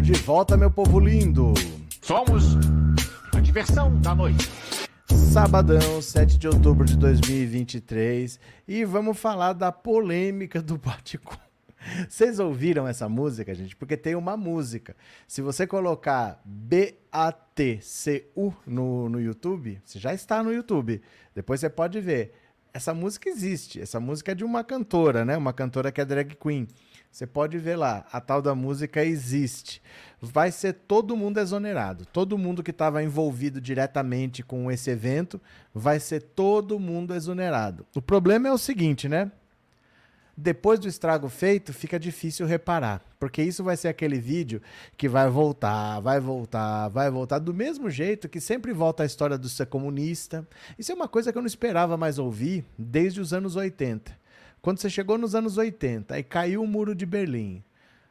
E. Tamo de volta, meu povo lindo. Somos a diversão da noite. Sabadão, 7 de outubro de 2023. E vamos falar da polêmica do Baticum. Vocês ouviram essa música, gente? Porque tem uma música. Se você colocar B-A-T-C-U no, no YouTube, você já está no YouTube. Depois você pode ver. Essa música existe. Essa música é de uma cantora, né? Uma cantora que é drag queen. Você pode ver lá, a tal da música existe. Vai ser todo mundo exonerado. Todo mundo que estava envolvido diretamente com esse evento, vai ser todo mundo exonerado. O problema é o seguinte, né? Depois do estrago feito, fica difícil reparar, porque isso vai ser aquele vídeo que vai voltar, vai voltar, vai voltar do mesmo jeito que sempre volta a história do ser comunista. Isso é uma coisa que eu não esperava mais ouvir desde os anos 80. Quando você chegou nos anos 80, aí caiu o muro de Berlim,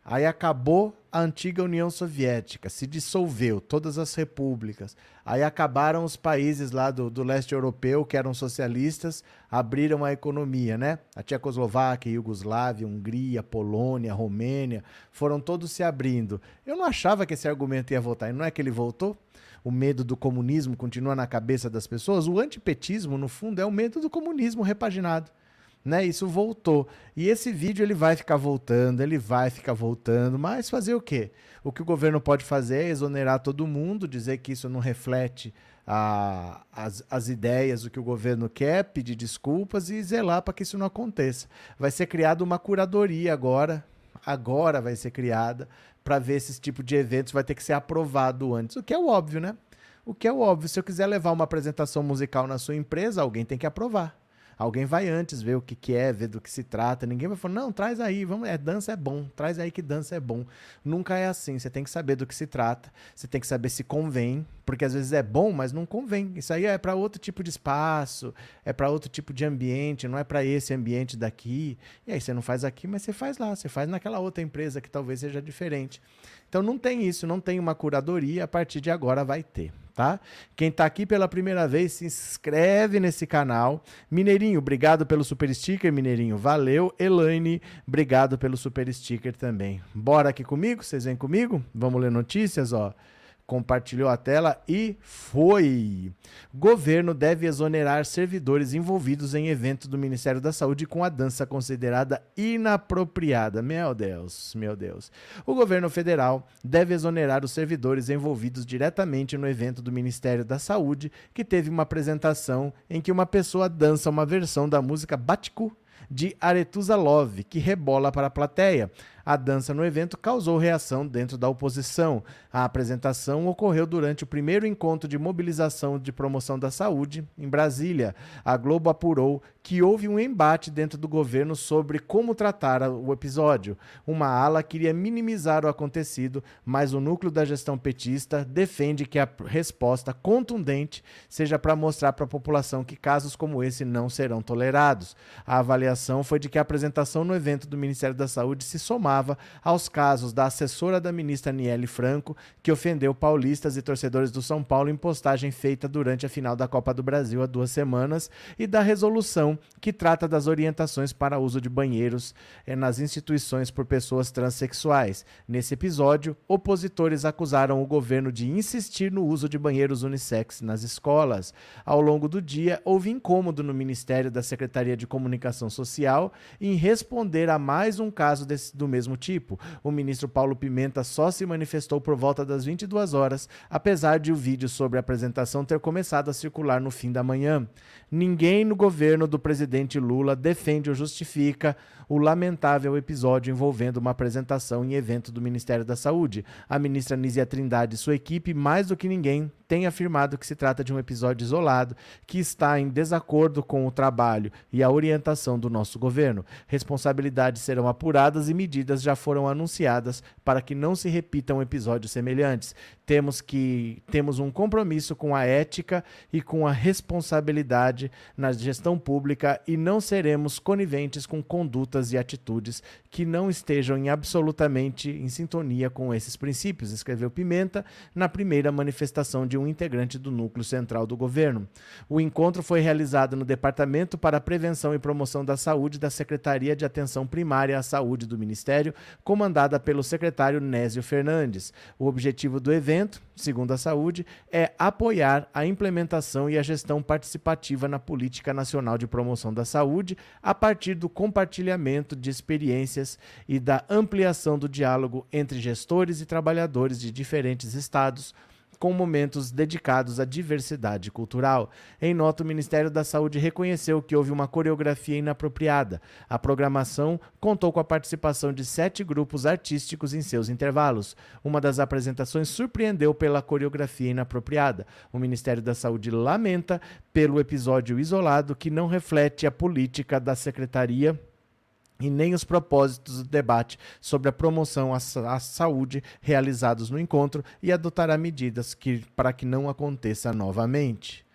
aí acabou a antiga União Soviética, se dissolveu todas as repúblicas, aí acabaram os países lá do, do leste europeu que eram socialistas, abriram a economia, né? A Tchecoslováquia, Iugoslávia, Hungria, Polônia, Romênia, foram todos se abrindo. Eu não achava que esse argumento ia voltar, e não é que ele voltou? o medo do comunismo continua na cabeça das pessoas, o antipetismo, no fundo, é o medo do comunismo repaginado né? Isso voltou. E esse vídeo ele vai ficar voltando, ele vai ficar voltando, mas fazer o quê? O que o governo pode fazer é exonerar todo mundo, dizer que isso não reflete a, as, as ideias, o que o governo quer, pedir desculpas e zelar para que isso não aconteça. Vai ser criada uma curadoria agora, agora vai ser criada, para ver esse tipo de eventos, vai ter que ser aprovado antes, o que é óbvio, né? O que é óbvio, se eu quiser levar uma apresentação musical na sua empresa, alguém tem que aprovar. Alguém vai antes ver o que, que é, ver do que se trata. Ninguém vai falar, não, traz aí, vamos, é, dança é bom, traz aí que dança é bom. Nunca é assim. Você tem que saber do que se trata, você tem que saber se convém, porque às vezes é bom, mas não convém. Isso aí é para outro tipo de espaço, é para outro tipo de ambiente, não é para esse ambiente daqui. E aí você não faz aqui, mas você faz lá, você faz naquela outra empresa que talvez seja diferente. Então não tem isso, não tem uma curadoria, a partir de agora vai ter tá? Quem está aqui pela primeira vez, se inscreve nesse canal. Mineirinho, obrigado pelo super sticker, Mineirinho. Valeu. Elaine, obrigado pelo super sticker também. Bora aqui comigo? Vocês vêm comigo? Vamos ler notícias, ó compartilhou a tela e foi. Governo deve exonerar servidores envolvidos em evento do Ministério da Saúde com a dança considerada inapropriada. Meu Deus, meu Deus. O governo federal deve exonerar os servidores envolvidos diretamente no evento do Ministério da Saúde, que teve uma apresentação em que uma pessoa dança uma versão da música Batiku de Aretusa Love, que rebola para a plateia. A dança no evento causou reação dentro da oposição. A apresentação ocorreu durante o primeiro encontro de mobilização de promoção da saúde em Brasília. A Globo apurou que houve um embate dentro do governo sobre como tratar o episódio. Uma ala queria minimizar o acontecido, mas o núcleo da gestão petista defende que a resposta contundente seja para mostrar para a população que casos como esse não serão tolerados. A avaliação foi de que a apresentação no evento do Ministério da Saúde se somava aos casos da assessora da ministra Niele Franco, que ofendeu paulistas e torcedores do São Paulo em postagem feita durante a final da Copa do Brasil há duas semanas, e da resolução que trata das orientações para uso de banheiros eh, nas instituições por pessoas transexuais. Nesse episódio, opositores acusaram o governo de insistir no uso de banheiros unissex nas escolas. Ao longo do dia, houve incômodo no Ministério da Secretaria de Comunicação Social em responder a mais um caso desse, do mesmo mesmo tipo. O ministro Paulo Pimenta só se manifestou por volta das 22 horas, apesar de o vídeo sobre a apresentação ter começado a circular no fim da manhã. Ninguém no governo do presidente Lula defende ou justifica o lamentável episódio envolvendo uma apresentação em evento do Ministério da Saúde. A ministra Nízia Trindade e sua equipe, mais do que ninguém, têm afirmado que se trata de um episódio isolado que está em desacordo com o trabalho e a orientação do nosso governo. Responsabilidades serão apuradas e medidas já foram anunciadas para que não se repitam episódios semelhantes. Temos que temos um compromisso com a ética e com a responsabilidade na gestão pública e não seremos coniventes com condutas e atitudes que não estejam em absolutamente em sintonia com esses princípios, escreveu Pimenta na primeira manifestação de um integrante do núcleo central do governo. O encontro foi realizado no Departamento para a Prevenção e Promoção da Saúde da Secretaria de Atenção Primária à Saúde do Ministério, comandada pelo secretário Nésio Fernandes. O objetivo do evento, segundo a Saúde, é apoiar a implementação e a gestão participativa na Política Nacional de Promoção da Saúde a partir do compartilhamento de experiências e da ampliação do diálogo entre gestores e trabalhadores de diferentes estados, com momentos dedicados à diversidade cultural. Em nota, o Ministério da Saúde reconheceu que houve uma coreografia inapropriada. A programação contou com a participação de sete grupos artísticos em seus intervalos. Uma das apresentações surpreendeu pela coreografia inapropriada. O Ministério da Saúde lamenta pelo episódio isolado que não reflete a política da Secretaria e nem os propósitos do debate sobre a promoção à, saúde realizados no encontro e adotará medidas que, para que não aconteça novamente.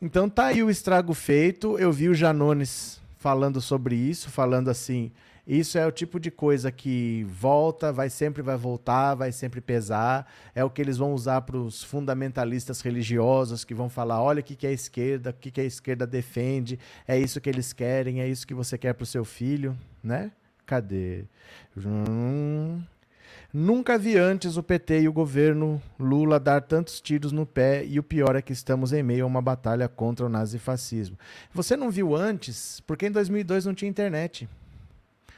Então tá aí o estrago feito. Eu vi o Janones falando sobre isso, falando assim, isso é o tipo de coisa que volta, vai sempre vai voltar, vai sempre pesar. É o que eles vão usar para os fundamentalistas religiosos que vão falar: olha o que, que é a esquerda, o que, que a esquerda defende, é isso que eles querem, é isso que você quer para o seu filho, né? Cadê? Hum. Nunca vi antes o PT e o governo Lula dar tantos tiros no pé e o pior é que estamos em meio a uma batalha contra o nazifascismo. Você não viu antes porque em 2002 não tinha internet.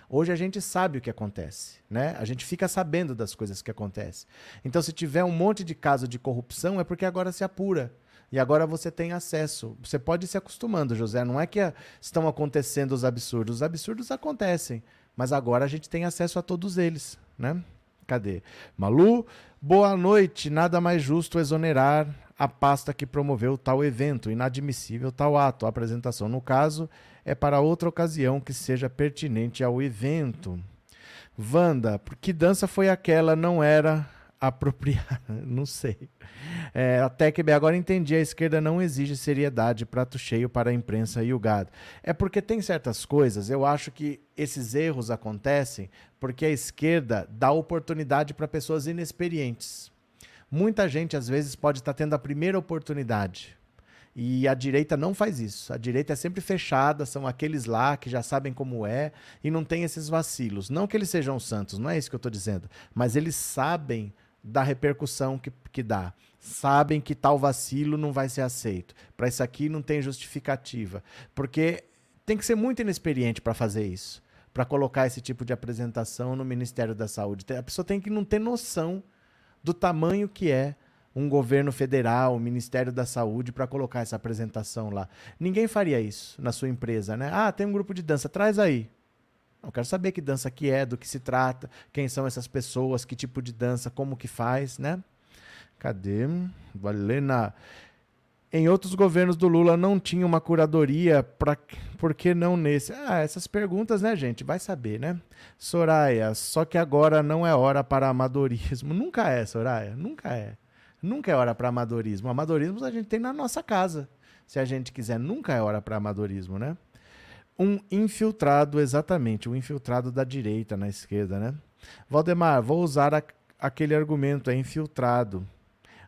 Hoje a gente sabe o que acontece, né? A gente fica sabendo das coisas que acontecem. Então, se tiver um monte de caso de corrupção, é porque agora se apura. E agora você tem acesso. Você pode ir se acostumando, José. Não é que estão acontecendo os absurdos. Os absurdos acontecem. Mas agora a gente tem acesso a todos eles, né? Cadê? Malu, boa noite. Nada mais justo exonerar a pasta que promoveu tal evento. Inadmissível tal ato. A apresentação, no caso, é para outra ocasião que seja pertinente ao evento. Wanda, que dança foi aquela? Não era apropriada, não sei. É, até que agora entendi, a esquerda não exige seriedade, prato cheio para a imprensa e o gado. É porque tem certas coisas, eu acho que esses erros acontecem porque a esquerda dá oportunidade para pessoas inexperientes. Muita gente, às vezes, pode estar tendo a primeira oportunidade. E a direita não faz isso. A direita é sempre fechada, são aqueles lá que já sabem como é e não tem esses vacilos. Não que eles sejam santos, não é isso que eu estou dizendo. Mas eles sabem da repercussão que, que dá. Sabem que tal vacilo não vai ser aceito. Para isso aqui não tem justificativa. Porque tem que ser muito inexperiente para fazer isso. Para colocar esse tipo de apresentação no Ministério da Saúde. A pessoa tem que não ter noção do tamanho que é um governo federal, o Ministério da Saúde para colocar essa apresentação lá. Ninguém faria isso na sua empresa, né? Ah, tem um grupo de dança, traz aí. Eu quero saber que dança que é, do que se trata, quem são essas pessoas, que tipo de dança, como que faz, né? Cadê? Valena. Em outros governos do Lula não tinha uma curadoria, pra, por que não nesse? Ah, essas perguntas, né, gente? Vai saber, né? Soraya, só que agora não é hora para amadorismo. Nunca é, Soraya, nunca é. Nunca é hora para amadorismo. Amadorismo a gente tem na nossa casa. Se a gente quiser, nunca é hora para amadorismo, né? Um infiltrado, exatamente, um infiltrado da direita na esquerda, né? Valdemar, vou usar a, aquele argumento, é infiltrado.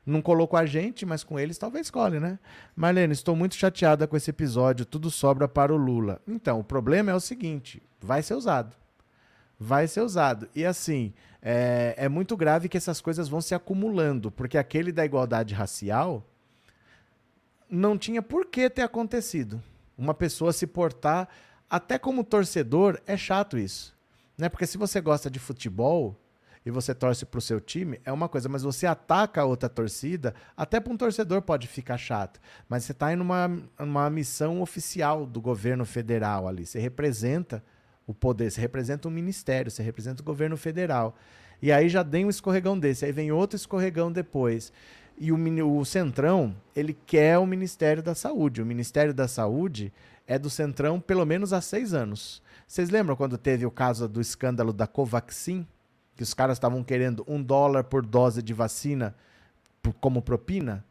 Não colocou a gente, mas com eles talvez escolhe, né? Marlene, estou muito chateada com esse episódio, tudo sobra para o Lula. Então, o problema é o seguinte: vai ser usado. Vai ser usado. E assim, é, é muito grave que essas coisas vão se acumulando, porque aquele da igualdade racial não tinha por que ter acontecido. Uma pessoa se portar, até como torcedor, é chato isso. Né? Porque se você gosta de futebol e você torce para o seu time, é uma coisa, mas você ataca a outra torcida, até para um torcedor pode ficar chato. Mas você está em uma, uma missão oficial do governo federal ali. Você representa o poder, você representa um ministério, você representa o governo federal. E aí já tem um escorregão desse, aí vem outro escorregão depois. E o, o Centrão, ele quer o Ministério da Saúde. O Ministério da Saúde é do Centrão pelo menos há seis anos. Vocês lembram quando teve o caso do escândalo da Covaxin? Que os caras estavam querendo um dólar por dose de vacina como propina?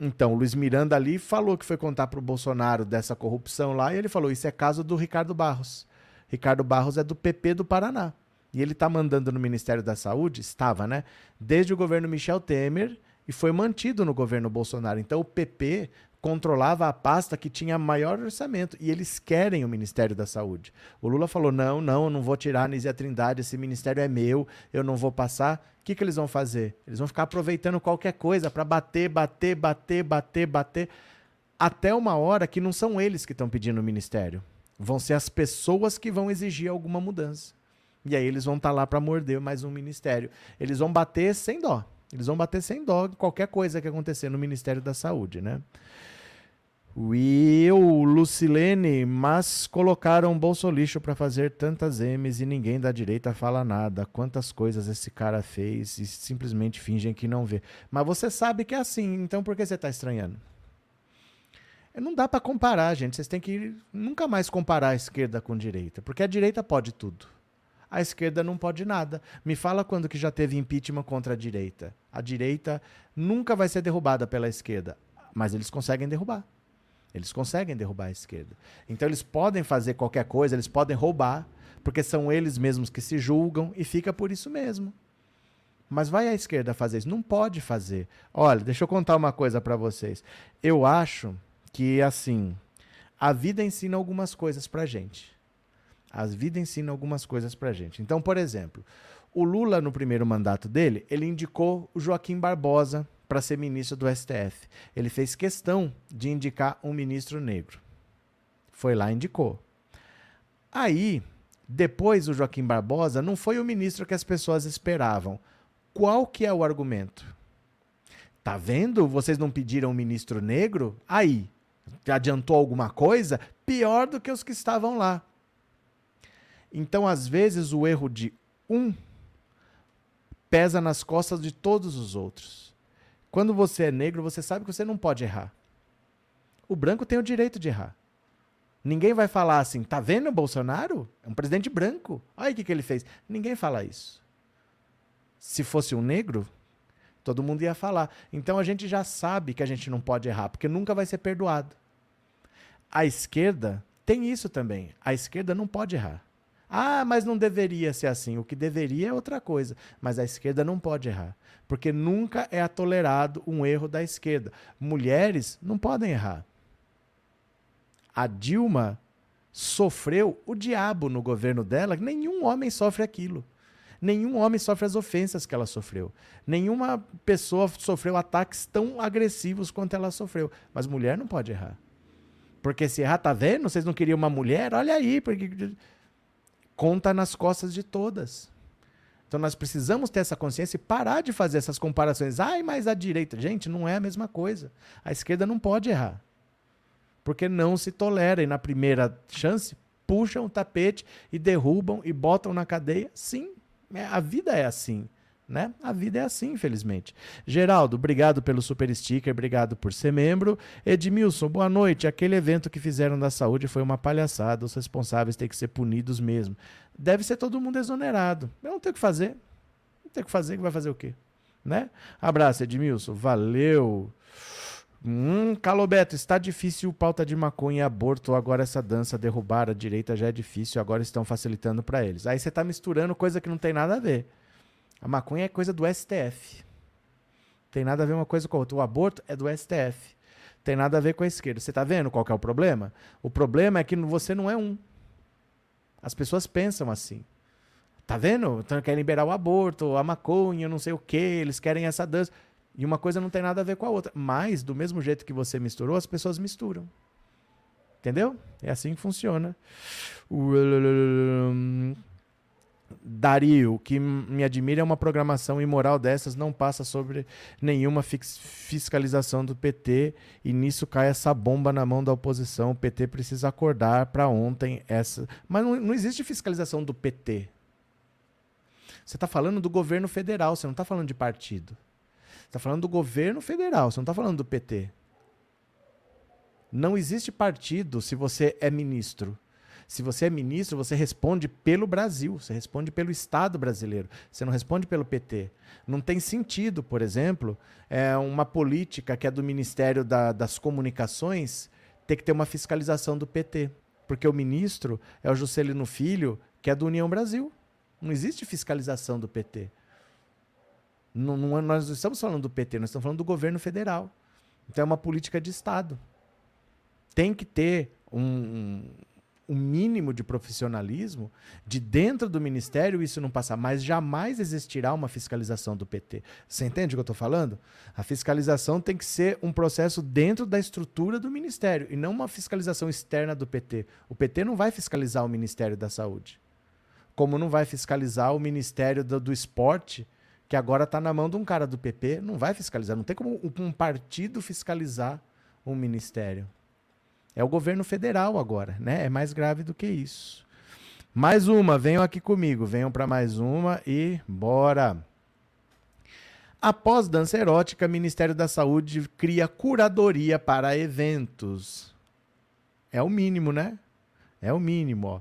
Então, o Luiz Miranda ali falou que foi contar para o Bolsonaro dessa corrupção lá, e ele falou: Isso é caso do Ricardo Barros. Ricardo Barros é do PP do Paraná. E ele está mandando no Ministério da Saúde, estava, né? Desde o governo Michel Temer, E foi mantido no governo Bolsonaro. Então o PP controlava a pasta que tinha maior orçamento. E eles querem o Ministério da Saúde. O Lula falou: não, não, eu não vou tirar a Nízia Trindade, esse ministério é meu, eu não vou passar. O que, que eles vão fazer? Eles vão ficar aproveitando qualquer coisa para bater, bater, bater, bater, bater. Até uma hora que não são eles que estão pedindo o ministério. Vão ser as pessoas que vão exigir alguma mudança. E aí eles vão estar tá lá para morder mais um ministério. Eles vão bater sem dó. Eles vão bater sem dó em qualquer coisa que acontecer no Ministério da Saúde, né? Will, Lucilene, mas colocaram bolsolixo para fazer tantas M's e ninguém da direita fala nada. Quantas coisas esse cara fez e simplesmente fingem que não vê. Mas você sabe que é assim, então por que você está estranhando? Não dá para comparar, gente. Vocês têm que nunca mais comparar a esquerda com a direita, porque a direita pode tudo. A esquerda não pode nada. Me fala quando que já teve impeachment contra a direita. A direita nunca vai ser derrubada pela esquerda, mas eles conseguem derrubar. Eles conseguem derrubar a esquerda. Então eles podem fazer qualquer coisa, eles podem roubar, porque são eles mesmos que se julgam e fica por isso mesmo. Mas vai a esquerda fazer isso? Não pode fazer. Olha, deixa eu contar uma coisa para vocês. Eu acho que assim, a vida ensina algumas coisas pra gente. A vida ensina algumas coisas pra gente. Então, por exemplo, o Lula no primeiro mandato dele, ele indicou o Joaquim Barbosa para ser ministro do STF. Ele fez questão de indicar um ministro negro. Foi lá e indicou. Aí, depois o Joaquim Barbosa não foi o ministro que as pessoas esperavam. Qual que é o argumento? Tá vendo? Vocês não pediram um ministro negro? Aí, adiantou alguma coisa? Pior do que os que estavam lá. Então, às vezes, o erro de um pesa nas costas de todos os outros. Quando você é negro, você sabe que você não pode errar. O branco tem o direito de errar. Ninguém vai falar assim, tá vendo o Bolsonaro? É um presidente branco. Olha o que, que ele fez. Ninguém fala isso. Se fosse um negro, todo mundo ia falar. Então a gente já sabe que a gente não pode errar, porque nunca vai ser perdoado. A esquerda tem isso também. A esquerda não pode errar. Ah, mas não deveria ser assim. O que deveria é outra coisa. Mas a esquerda não pode errar. Porque nunca é tolerado um erro da esquerda. Mulheres não podem errar. A Dilma sofreu o diabo no governo dela, nenhum homem sofre aquilo. Nenhum homem sofre as ofensas que ela sofreu. Nenhuma pessoa sofreu ataques tão agressivos quanto ela sofreu. Mas mulher não pode errar. Porque se errar, tá vendo? Vocês não queriam uma mulher? Olha aí, porque conta nas costas de todas. Então nós precisamos ter essa consciência e parar de fazer essas comparações. Ai, mas a direita. Gente, não é a mesma coisa. A esquerda não pode errar. Porque não se tolera. E na primeira chance, puxam o tapete e derrubam e botam na cadeia. Sim, a vida é assim. Né? A vida é assim, infelizmente. Geraldo, obrigado pelo super sticker, obrigado por ser membro. Edmilson, boa noite. Aquele evento que fizeram da saúde foi uma palhaçada. Os responsáveis têm que ser punidos mesmo. Deve ser todo mundo exonerado. Eu não tenho o que fazer. Não tem o que fazer, que vai fazer o quê? Né? Abraço, Edmilson. Valeu. Hum, Calobeto, está difícil pauta de maconha e aborto. Agora essa dança derrubar a direita já é difícil. Agora estão facilitando para eles. Aí você está misturando coisa que não tem nada a ver. A maconha é coisa do STF. Tem nada a ver uma coisa com a outra. O aborto é do STF. Tem nada a ver com a esquerda. Você está vendo qual é o problema? O problema é que você não é um. As pessoas pensam assim. Tá vendo? Então querem liberar o aborto, a maconha, não sei o que, eles querem essa dança. E uma coisa não tem nada a ver com a outra. Mas, do mesmo jeito que você misturou, as pessoas misturam. Entendeu? É assim que funciona. Dario, que me admira é uma programação imoral dessas, não passa sobre nenhuma fiscalização do PT e nisso cai essa bomba na mão da oposição. O PT precisa acordar para ontem essa. Mas não, não existe fiscalização do PT. Você está falando do governo federal, você não está falando de partido. Está falando do governo federal, você não está falando do PT. Não existe partido se você é ministro. Se você é ministro, você responde pelo Brasil, você responde pelo Estado brasileiro, você não responde pelo PT. Não tem sentido, por exemplo, é uma política que é do Ministério da, das Comunicações ter que ter uma fiscalização do PT. Porque o ministro é o Juscelino Filho, que é do União Brasil. Não existe fiscalização do PT. Não, não, é, nós não estamos falando do PT, nós estamos falando do governo federal. Então é uma política de Estado. Tem que ter um, um mínimo de profissionalismo de dentro do ministério isso não passar, mas jamais existirá uma fiscalização do PT. Você entende o que eu estou falando? A fiscalização tem que ser um processo dentro da estrutura do ministério e não uma fiscalização externa do PT. O PT não vai fiscalizar o Ministério da Saúde, como não vai fiscalizar o Ministério do, do Esporte, que agora está na mão de um cara do PP, não vai fiscalizar. Não tem como um partido fiscalizar um ministério. É o governo federal agora, né? É mais grave do que isso. Mais uma, venham aqui comigo, venham para mais uma e bora. Após dança erótica, Ministério da Saúde cria curadoria para eventos. É o mínimo, né? É o mínimo, ó.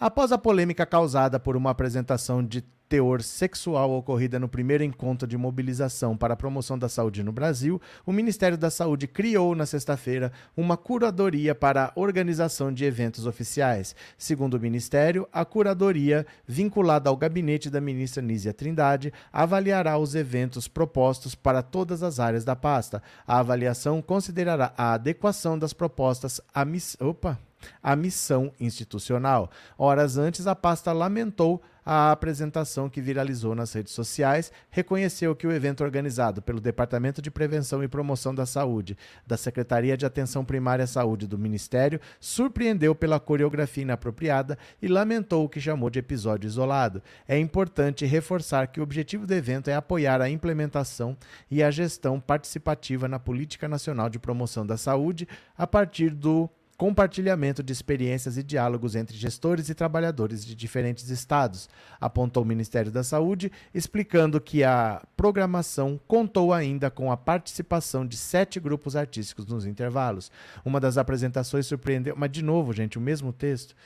Após a polêmica causada por uma apresentação de teor sexual ocorrida no primeiro encontro de mobilização para a promoção da saúde no Brasil, o Ministério da Saúde criou na sexta-feira uma curadoria para a organização de eventos oficiais. Segundo o Ministério, a curadoria, vinculada ao gabinete da ministra Nízia Trindade, avaliará os eventos propostos para todas as áreas da pasta. A avaliação considerará a adequação das propostas à. Opa! a missão institucional. Horas antes, a pasta lamentou a apresentação que viralizou nas redes sociais, reconheceu que o evento organizado pelo Departamento de Prevenção e Promoção da Saúde, da Secretaria de Atenção Primária à Saúde do Ministério, surpreendeu pela coreografia inapropriada e lamentou o que chamou de episódio isolado. É importante reforçar que o objetivo do evento é apoiar a implementação e a gestão participativa na Política Nacional de Promoção da Saúde a partir do compartilhamento de experiências e diálogos entre gestores e trabalhadores de diferentes estados, apontou o Ministério da Saúde, explicando que a programação contou ainda com a participação de sete grupos artísticos nos intervalos. Uma das apresentações surpreendeu, mas de novo, gente, o mesmo texto.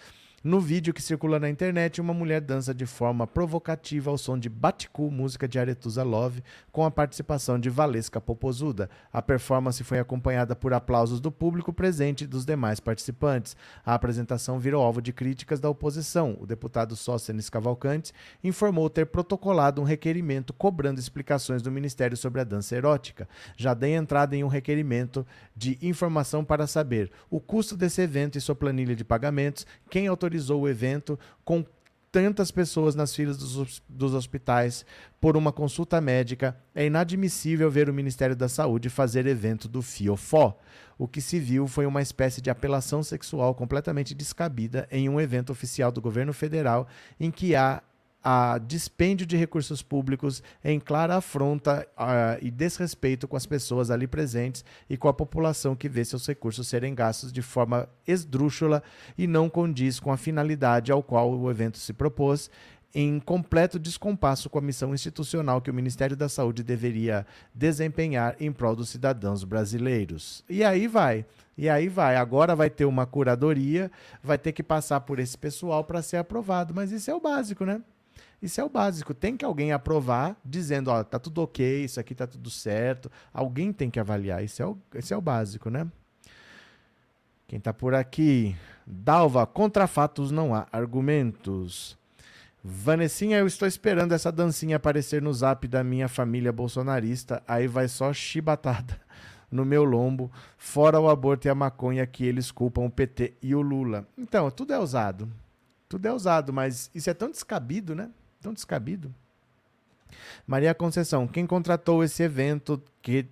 No vídeo que circula na internet, uma mulher dança de forma provocativa ao som de Baticu, música de Aretusa Love, com a participação de Valesca Popozuda. A performance foi acompanhada por aplausos do público presente e dos demais participantes. A apresentação virou alvo de críticas da oposição. O deputado Sócenes Cavalcante informou ter protocolado um requerimento cobrando explicações do Ministério sobre a dança erótica. Já dei entrada em um requerimento de informação para saber o custo desse evento e sua planilha de pagamentos, quem autorizou autorizou o evento com tantas pessoas nas filas dos, dos, hospitais por uma consulta médica, é inadmissível ver o Ministério da Saúde fazer evento do Fiofó. O que se viu foi uma espécie de apelação sexual completamente descabida em um evento oficial do governo federal em que há a dispêndio de recursos públicos em clara afronta uh, e desrespeito com as pessoas ali presentes e com a população que vê seus recursos serem gastos de forma esdrúxula e não condiz com a finalidade ao qual o evento se propôs, em completo descompasso com a missão institucional que o Ministério da Saúde deveria desempenhar em prol dos cidadãos brasileiros. E aí vai. E aí vai. Agora vai ter uma curadoria, vai ter que passar por esse pessoal para ser aprovado. Mas isso é o básico, né? Isso é o básico. Tem que alguém aprovar, dizendo, ó, tá tudo ok, isso aqui tá tudo certo. Alguém tem que avaliar. Isso é o, isso é o básico, né? Quem tá por aqui? Dalva, contra fatos não há argumentos. Vanessinha, eu estou esperando essa dancinha aparecer no zap da minha família bolsonarista. Aí vai só chibatada no meu lombo, fora o aborto e a maconha que eles culpam o PT e o Lula. Então, tudo é usado. Tudo é usado, mas isso é tão descabido, né? Tão descabido. Maria Conceição, quem contratou esse evento que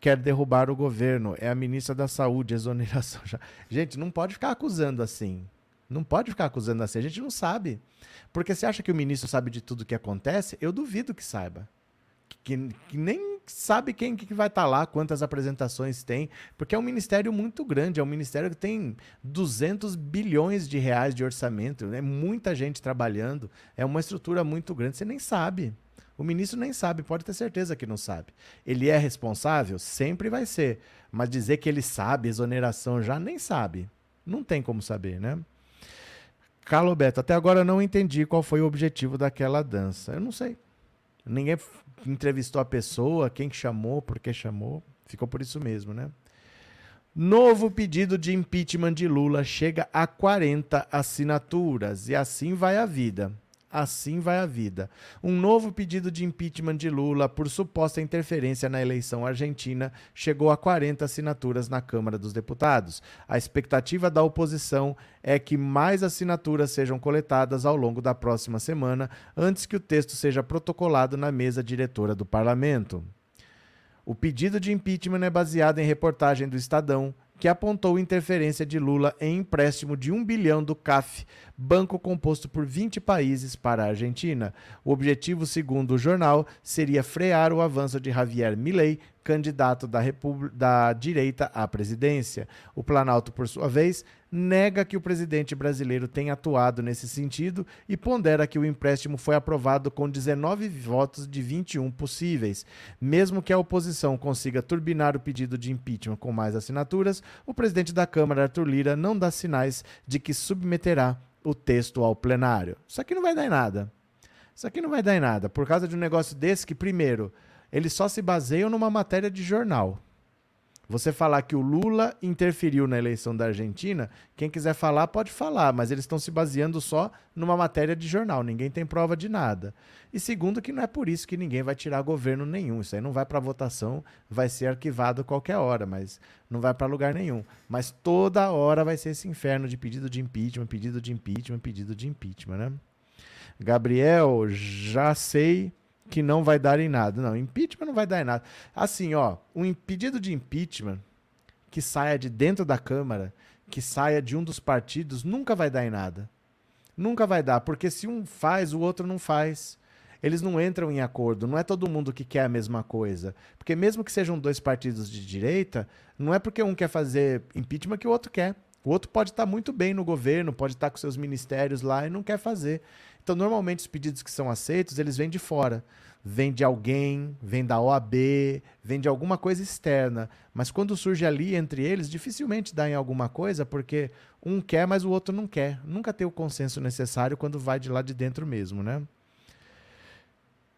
quer derrubar o governo é a ministra da Saúde, exoneração. Já. Gente, não pode ficar acusando assim. Não pode ficar acusando assim. A gente não sabe. Porque você acha que o ministro sabe de tudo que acontece? Eu duvido que saiba. Que, que nem sabe quem que vai estar tá lá, quantas apresentações tem, porque é um ministério muito grande, é um ministério que tem 200 bilhões de reais de orçamento, é né? muita gente trabalhando, é uma estrutura muito grande, você nem sabe. O ministro nem sabe, pode ter certeza que não sabe. Ele é responsável? Sempre vai ser. Mas dizer que ele sabe, exoneração já nem sabe. Não tem como saber, né? Carlo Beto, até agora não entendi qual foi o objetivo daquela dança. Eu não sei. Ninguém entrevistou a pessoa, quem chamou, por que chamou. Ficou por isso mesmo, né? Novo pedido de impeachment de Lula chega a 40 assinaturas e assim vai a vida. Assim vai a vida. Um novo pedido de impeachment de Lula por suposta interferência na eleição argentina chegou a 40 assinaturas na Câmara dos Deputados. A expectativa da oposição é que mais assinaturas sejam coletadas ao longo da próxima semana, antes que o texto seja protocolado na mesa diretora do parlamento. O pedido de impeachment é baseado em reportagem do Estadão, que apontou interferência de Lula em empréstimo de 1 bilhão do CAF, banco composto por 20 países, para a Argentina. O objetivo, segundo o jornal, seria frear o avanço de Javier Milei, candidato da, da direita à presidência. O Planalto, por sua vez, nega que o presidente brasileiro tenha atuado nesse sentido e pondera que o empréstimo foi aprovado com 19 votos de 21 possíveis. Mesmo que a oposição consiga turbinar o pedido de impeachment com mais assinaturas, o presidente da Câmara, Arthur Lira, não dá sinais de que submeterá o texto ao plenário. Isso aqui não vai dar em nada. Isso aqui não vai dar em nada, por causa de um negócio desse que, primeiro, eles só se baseiam numa matéria de jornal. Você falar que o Lula interferiu na eleição da Argentina, quem quiser falar pode falar, mas eles estão se baseando só numa matéria de jornal, ninguém tem prova de nada. E segundo, que não é por isso que ninguém vai tirar governo nenhum. Isso aí não vai para votação, vai ser arquivado qualquer hora, mas não vai para lugar nenhum. Mas toda hora vai ser esse inferno de pedido de impeachment, pedido de impeachment, pedido de impeachment, né? Gabriel, já sei que não vai dar em nada. Não, impeachment não vai dar em nada. Assim, ó, um pedido de impeachment que saia de dentro da Câmara, que saia de um dos partidos, nunca vai dar em nada. Nunca vai dar, porque se um faz, o outro não faz. Eles não entram em acordo, não é todo mundo que quer a mesma coisa. Porque mesmo que sejam dois partidos de direita, não é porque um quer fazer impeachment que o outro quer. O outro pode estar muito bem no governo, pode estar com seus ministérios lá e não quer fazer. Então, normalmente, os pedidos que são aceitos, eles vêm de fora. Vem de alguém, vem da OAB, vem de alguma coisa externa. Mas quando surge ali entre eles, dificilmente dá em alguma coisa, porque um quer, mas o outro não quer. Nunca tem o consenso necessário quando vai de lá de dentro mesmo, né?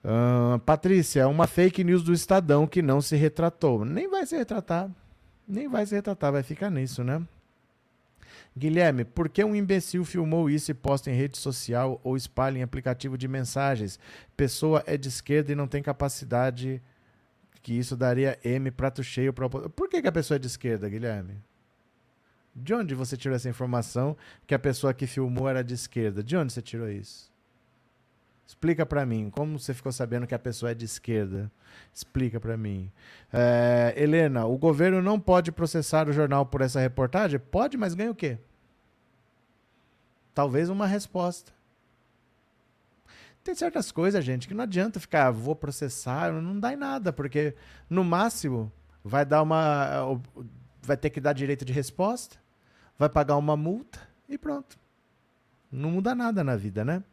Uh, Patrícia, uma fake news do Estadão que não se retratou. Nem vai se retratar. Nem vai se retratar, vai ficar nisso, né? Guilherme, por que um imbecil filmou isso e posta em rede social ou espalha em aplicativo de mensagens? Pessoa é de esquerda e não tem capacidade que isso daria M prato cheio para Por que, que a pessoa é de esquerda, Guilherme? De onde você tirou essa informação que a pessoa que filmou era de esquerda? De onde você tirou isso? Explica para mim, como você ficou sabendo que a pessoa é de esquerda? Explica para mim. É, Helena, o governo não pode processar o jornal por essa reportagem? Pode, mas ganha o quê? Talvez uma resposta. Tem certas coisas, gente, que não adianta ficar, ah, vou processar, não dá em nada, porque no máximo vai dar uma. Vai ter que dar direito de resposta, vai pagar uma multa e pronto. Não muda nada na vida, né?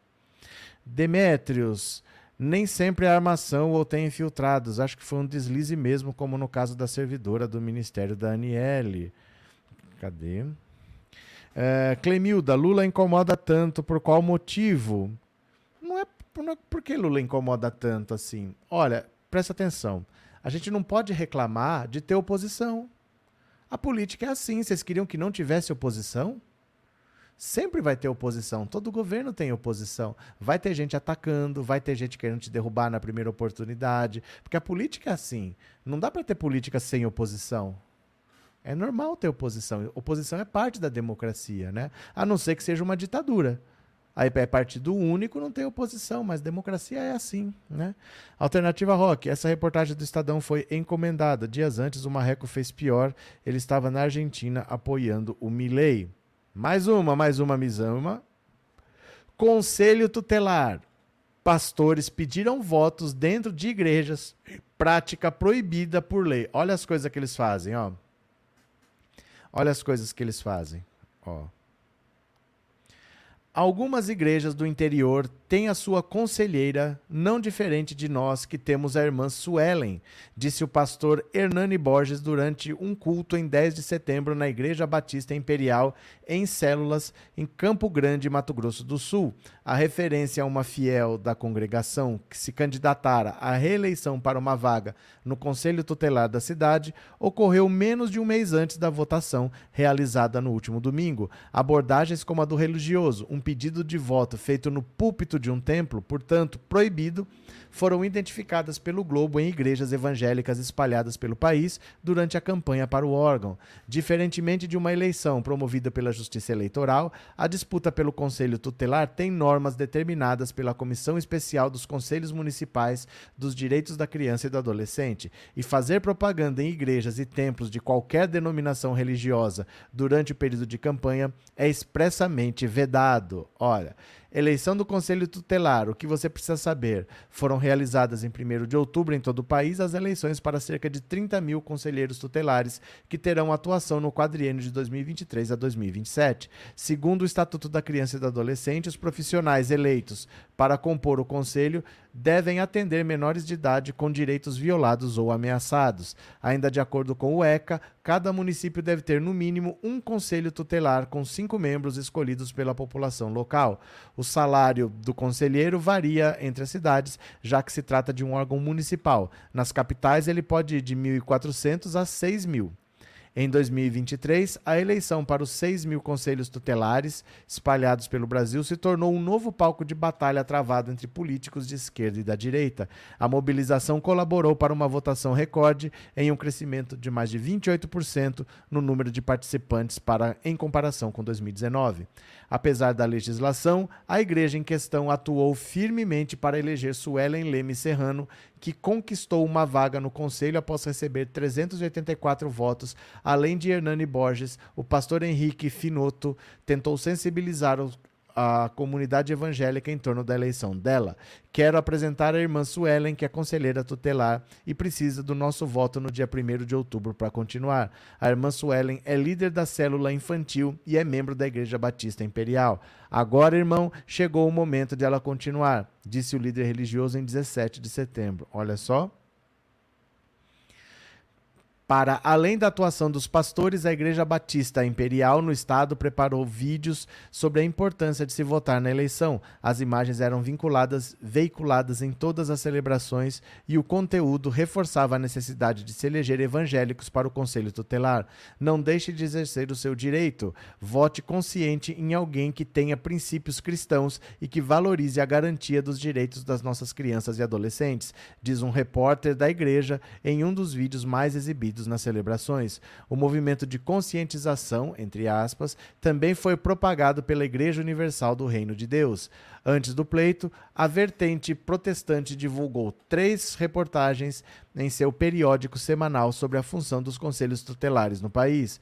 Demétrios, nem sempre é armação ou tem infiltrados. Acho que foi um deslize mesmo, como no caso da servidora do Ministério da Aniele. Cadê? É, Clemilda, Lula incomoda tanto, por qual motivo? Não é, não por que Lula incomoda tanto assim. Olha, presta atenção. A gente não pode reclamar de ter oposição. A política é assim. Vocês queriam que não tivesse oposição? Sempre vai ter oposição. Todo governo tem oposição. Vai ter gente atacando, vai ter gente querendo te derrubar na primeira oportunidade. Porque a política é assim. Não dá para ter política sem oposição. É normal ter oposição. Oposição é parte da democracia, né? A não ser que seja uma ditadura. Aí é partido único, não tem oposição, mas democracia é assim, né? Alternativa Rock, essa reportagem do Estadão foi encomendada. Dias antes, o Marreco fez pior. Ele estava na Argentina apoiando o Milei. Mais uma, mais uma misama. Conselho tutelar. Pastores pediram votos dentro de igrejas, prática proibida por lei. Olha as coisas que eles fazem, ó. Olha as coisas que eles fazem, ó. Algumas igrejas do interior têm a sua conselheira, não diferente de nós que temos a irmã Suelen, disse o pastor Hernani Borges durante um culto em 10 de setembro na Igreja Batista Imperial, em Células, em Campo Grande, Mato Grosso do Sul. A referência a uma fiel da congregação que se candidatara à reeleição para uma vaga no Conselho Tutelar da cidade ocorreu menos de um mês antes da votação realizada no último domingo. Abordagens como a do religioso, um pedido de voto feito no púlpito de um templo, portanto proibido, foram identificadas pelo Globo em igrejas evangélicas espalhadas pelo país durante a campanha para o órgão. Diferentemente de uma eleição promovida pela Justiça Eleitoral, a disputa pelo Conselho Tutelar tem normas determinadas pela Comissão Especial dos Conselhos Municipais dos Direitos da Criança e do Adolescente, e fazer propaganda em igrejas e templos de qualquer denominação religiosa durante o período de campanha é expressamente vedado. Olha, Eleição do Conselho Tutelar. O que você precisa saber? Foram realizadas em 1 de outubro em todo o país as eleições para cerca de 30 mil conselheiros tutelares que terão atuação no quadriênio de 2023 a 2027. Segundo o Estatuto da Criança e do Adolescente, os profissionais eleitos para compor o conselho devem atender menores de idade com direitos violados ou ameaçados. Ainda de acordo com o ECA, cada município deve ter no mínimo um conselho tutelar com cinco membros escolhidos pela população local. Salário do conselheiro varia entre as cidades, já que se trata de um órgão municipal. Nas capitais, ele pode ir de 1.400 a 6.000. Em 2023, a eleição para os 6 mil conselhos tutelares espalhados pelo Brasil se tornou um novo palco de batalha travado entre políticos de esquerda e da direita. A mobilização colaborou para uma votação recorde em um crescimento de mais de 28% no número de participantes para, em comparação com 2019. Apesar da legislação, a igreja em questão atuou firmemente para eleger Suelen Leme Serrano, que conquistou uma vaga no conselho após receber 384 votos, além de Hernani Borges, o pastor Henrique Finotto tentou sensibilizar a comunidade evangélica em torno da eleição dela. Quero apresentar a irmã Suelen, que é conselheira tutelar e precisa do nosso voto no dia 1 de outubro para continuar. A irmã Suelen é líder da célula infantil e é membro da Igreja Batista Imperial. Agora, irmão, chegou o momento de ela continuar, disse o líder religioso em 17 de setembro. Olha só. Para além da atuação dos pastores, a Igreja Batista Imperial no estado preparou vídeos sobre a importância de se votar na eleição. As imagens eram vinculadas, veiculadas em todas as celebrações e o conteúdo reforçava a necessidade de se eleger evangélicos para o conselho tutelar. Não deixe de exercer o seu direito. Vote consciente em alguém que tenha princípios cristãos e que valorize a garantia dos direitos das nossas crianças e adolescentes, diz um repórter da igreja em um dos vídeos mais exibidos nas celebrações. O movimento de conscientização, entre aspas, também foi propagado pela Igreja Universal do Reino de Deus. Antes do pleito, a vertente protestante divulgou três reportagens em seu periódico semanal sobre a função dos conselhos tutelares no país.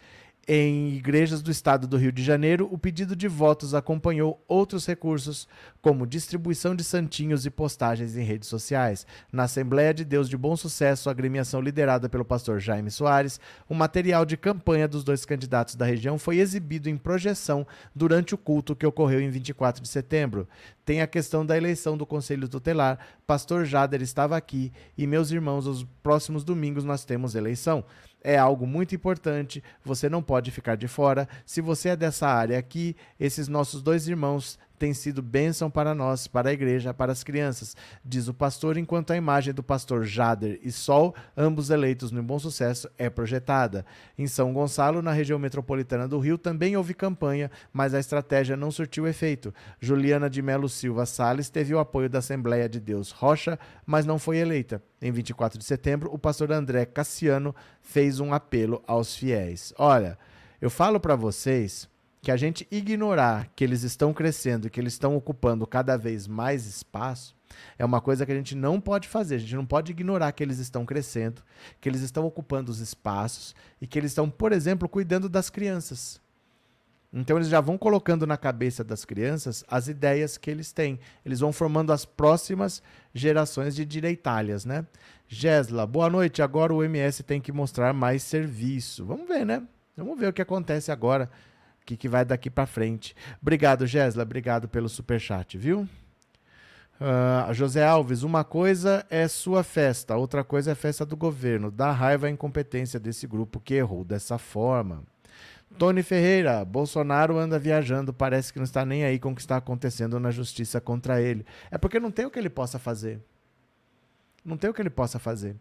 Em igrejas do estado do Rio de Janeiro, o pedido de votos acompanhou outros recursos, como distribuição de santinhos e postagens em redes sociais. Na Assembleia de Deus de Bom Sucesso, a agremiação liderada pelo pastor Jaime Soares, o material de campanha dos dois candidatos da região foi exibido em projeção durante o culto que ocorreu em 24 de setembro. Tem a questão da eleição do Conselho Tutelar. Pastor Jader estava aqui e meus irmãos, os próximos domingos nós temos eleição é algo muito importante, você não pode ficar de fora. Se você é dessa área aqui, esses nossos dois irmãos tem sido bênção para nós, para a igreja, para as crianças, diz o pastor, enquanto a imagem do pastor Jader e Sol, ambos eleitos no Bom Sucesso, é projetada. Em São Gonçalo, na região metropolitana do Rio, também houve campanha, mas a estratégia não surtiu efeito. Juliana de Melo Silva Sales teve o apoio da Assembleia de Deus Rocha, mas não foi eleita. Em 24 de setembro, o pastor André Cassiano fez um apelo aos fiéis. Olha, eu falo para vocês que a gente ignorar que eles estão crescendo, que eles estão ocupando cada vez mais espaço, é uma coisa que a gente não pode fazer. A gente não pode ignorar que eles estão crescendo, que eles estão ocupando os espaços e que eles estão, por exemplo, cuidando das crianças. Então eles já vão colocando na cabeça das crianças as ideias que eles têm. Eles vão formando as próximas gerações de direitalhas, né? Gesla, boa noite. Agora o MS tem que mostrar mais serviço. Vamos ver, né? Vamos ver o que acontece agora que, que vai daqui para frente. Obrigado, Gesla. Obrigado pelo super chat, viu? Uh, José Alves, uma coisa é sua festa, outra coisa é festa do governo. Dá raiva a incompetência desse grupo que errou dessa forma. Tony Ferreira, Bolsonaro anda viajando, parece que não está nem aí com o que está acontecendo na justiça contra ele. É porque não tem o que ele possa fazer. Não tem o que ele possa fazer.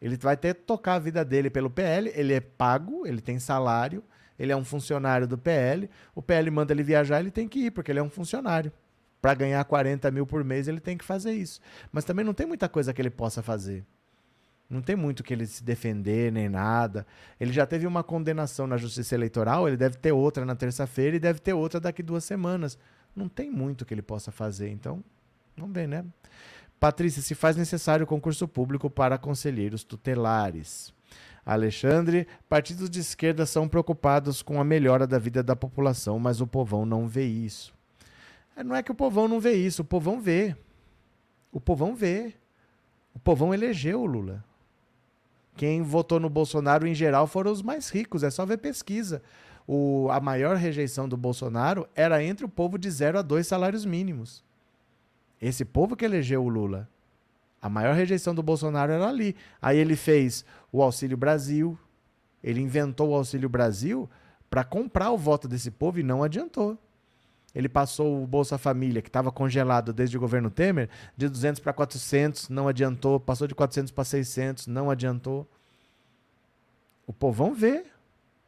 Ele vai ter que tocar a vida dele pelo PL, ele é pago, ele tem salário, ele é um funcionário do PL, o PL manda ele viajar, ele tem que ir, porque ele é um funcionário. Para ganhar 40 mil por mês, ele tem que fazer isso. Mas também não tem muita coisa que ele possa fazer. Não tem muito que ele se defender nem nada. Ele já teve uma condenação na Justiça Eleitoral, ele deve ter outra na terça-feira e deve ter outra daqui duas semanas. Não tem muito que ele possa fazer. Então, vamos ver, né? Patrícia, se faz necessário concurso público para conselheiros tutelares. Alexandre, partidos de esquerda são preocupados com a melhora da vida da população, mas o povão não vê isso. É, não é que o povão não vê isso, o povão vê. O povão vê. O povão elegeu o Lula. Quem votou no Bolsonaro, em geral, foram os mais ricos. É só ver pesquisa. O, a maior rejeição do Bolsonaro era entre o povo de 0 a 2 salários mínimos. Esse povo que elegeu o Lula. A maior rejeição do Bolsonaro era ali. Aí ele fez o Auxílio Brasil. Ele inventou o Auxílio Brasil para comprar o voto desse povo e não adiantou. Ele passou o Bolsa Família, que estava congelado desde o governo Temer, de 200 para 400, não adiantou. Passou de 400 para 600, não adiantou. O povão vê.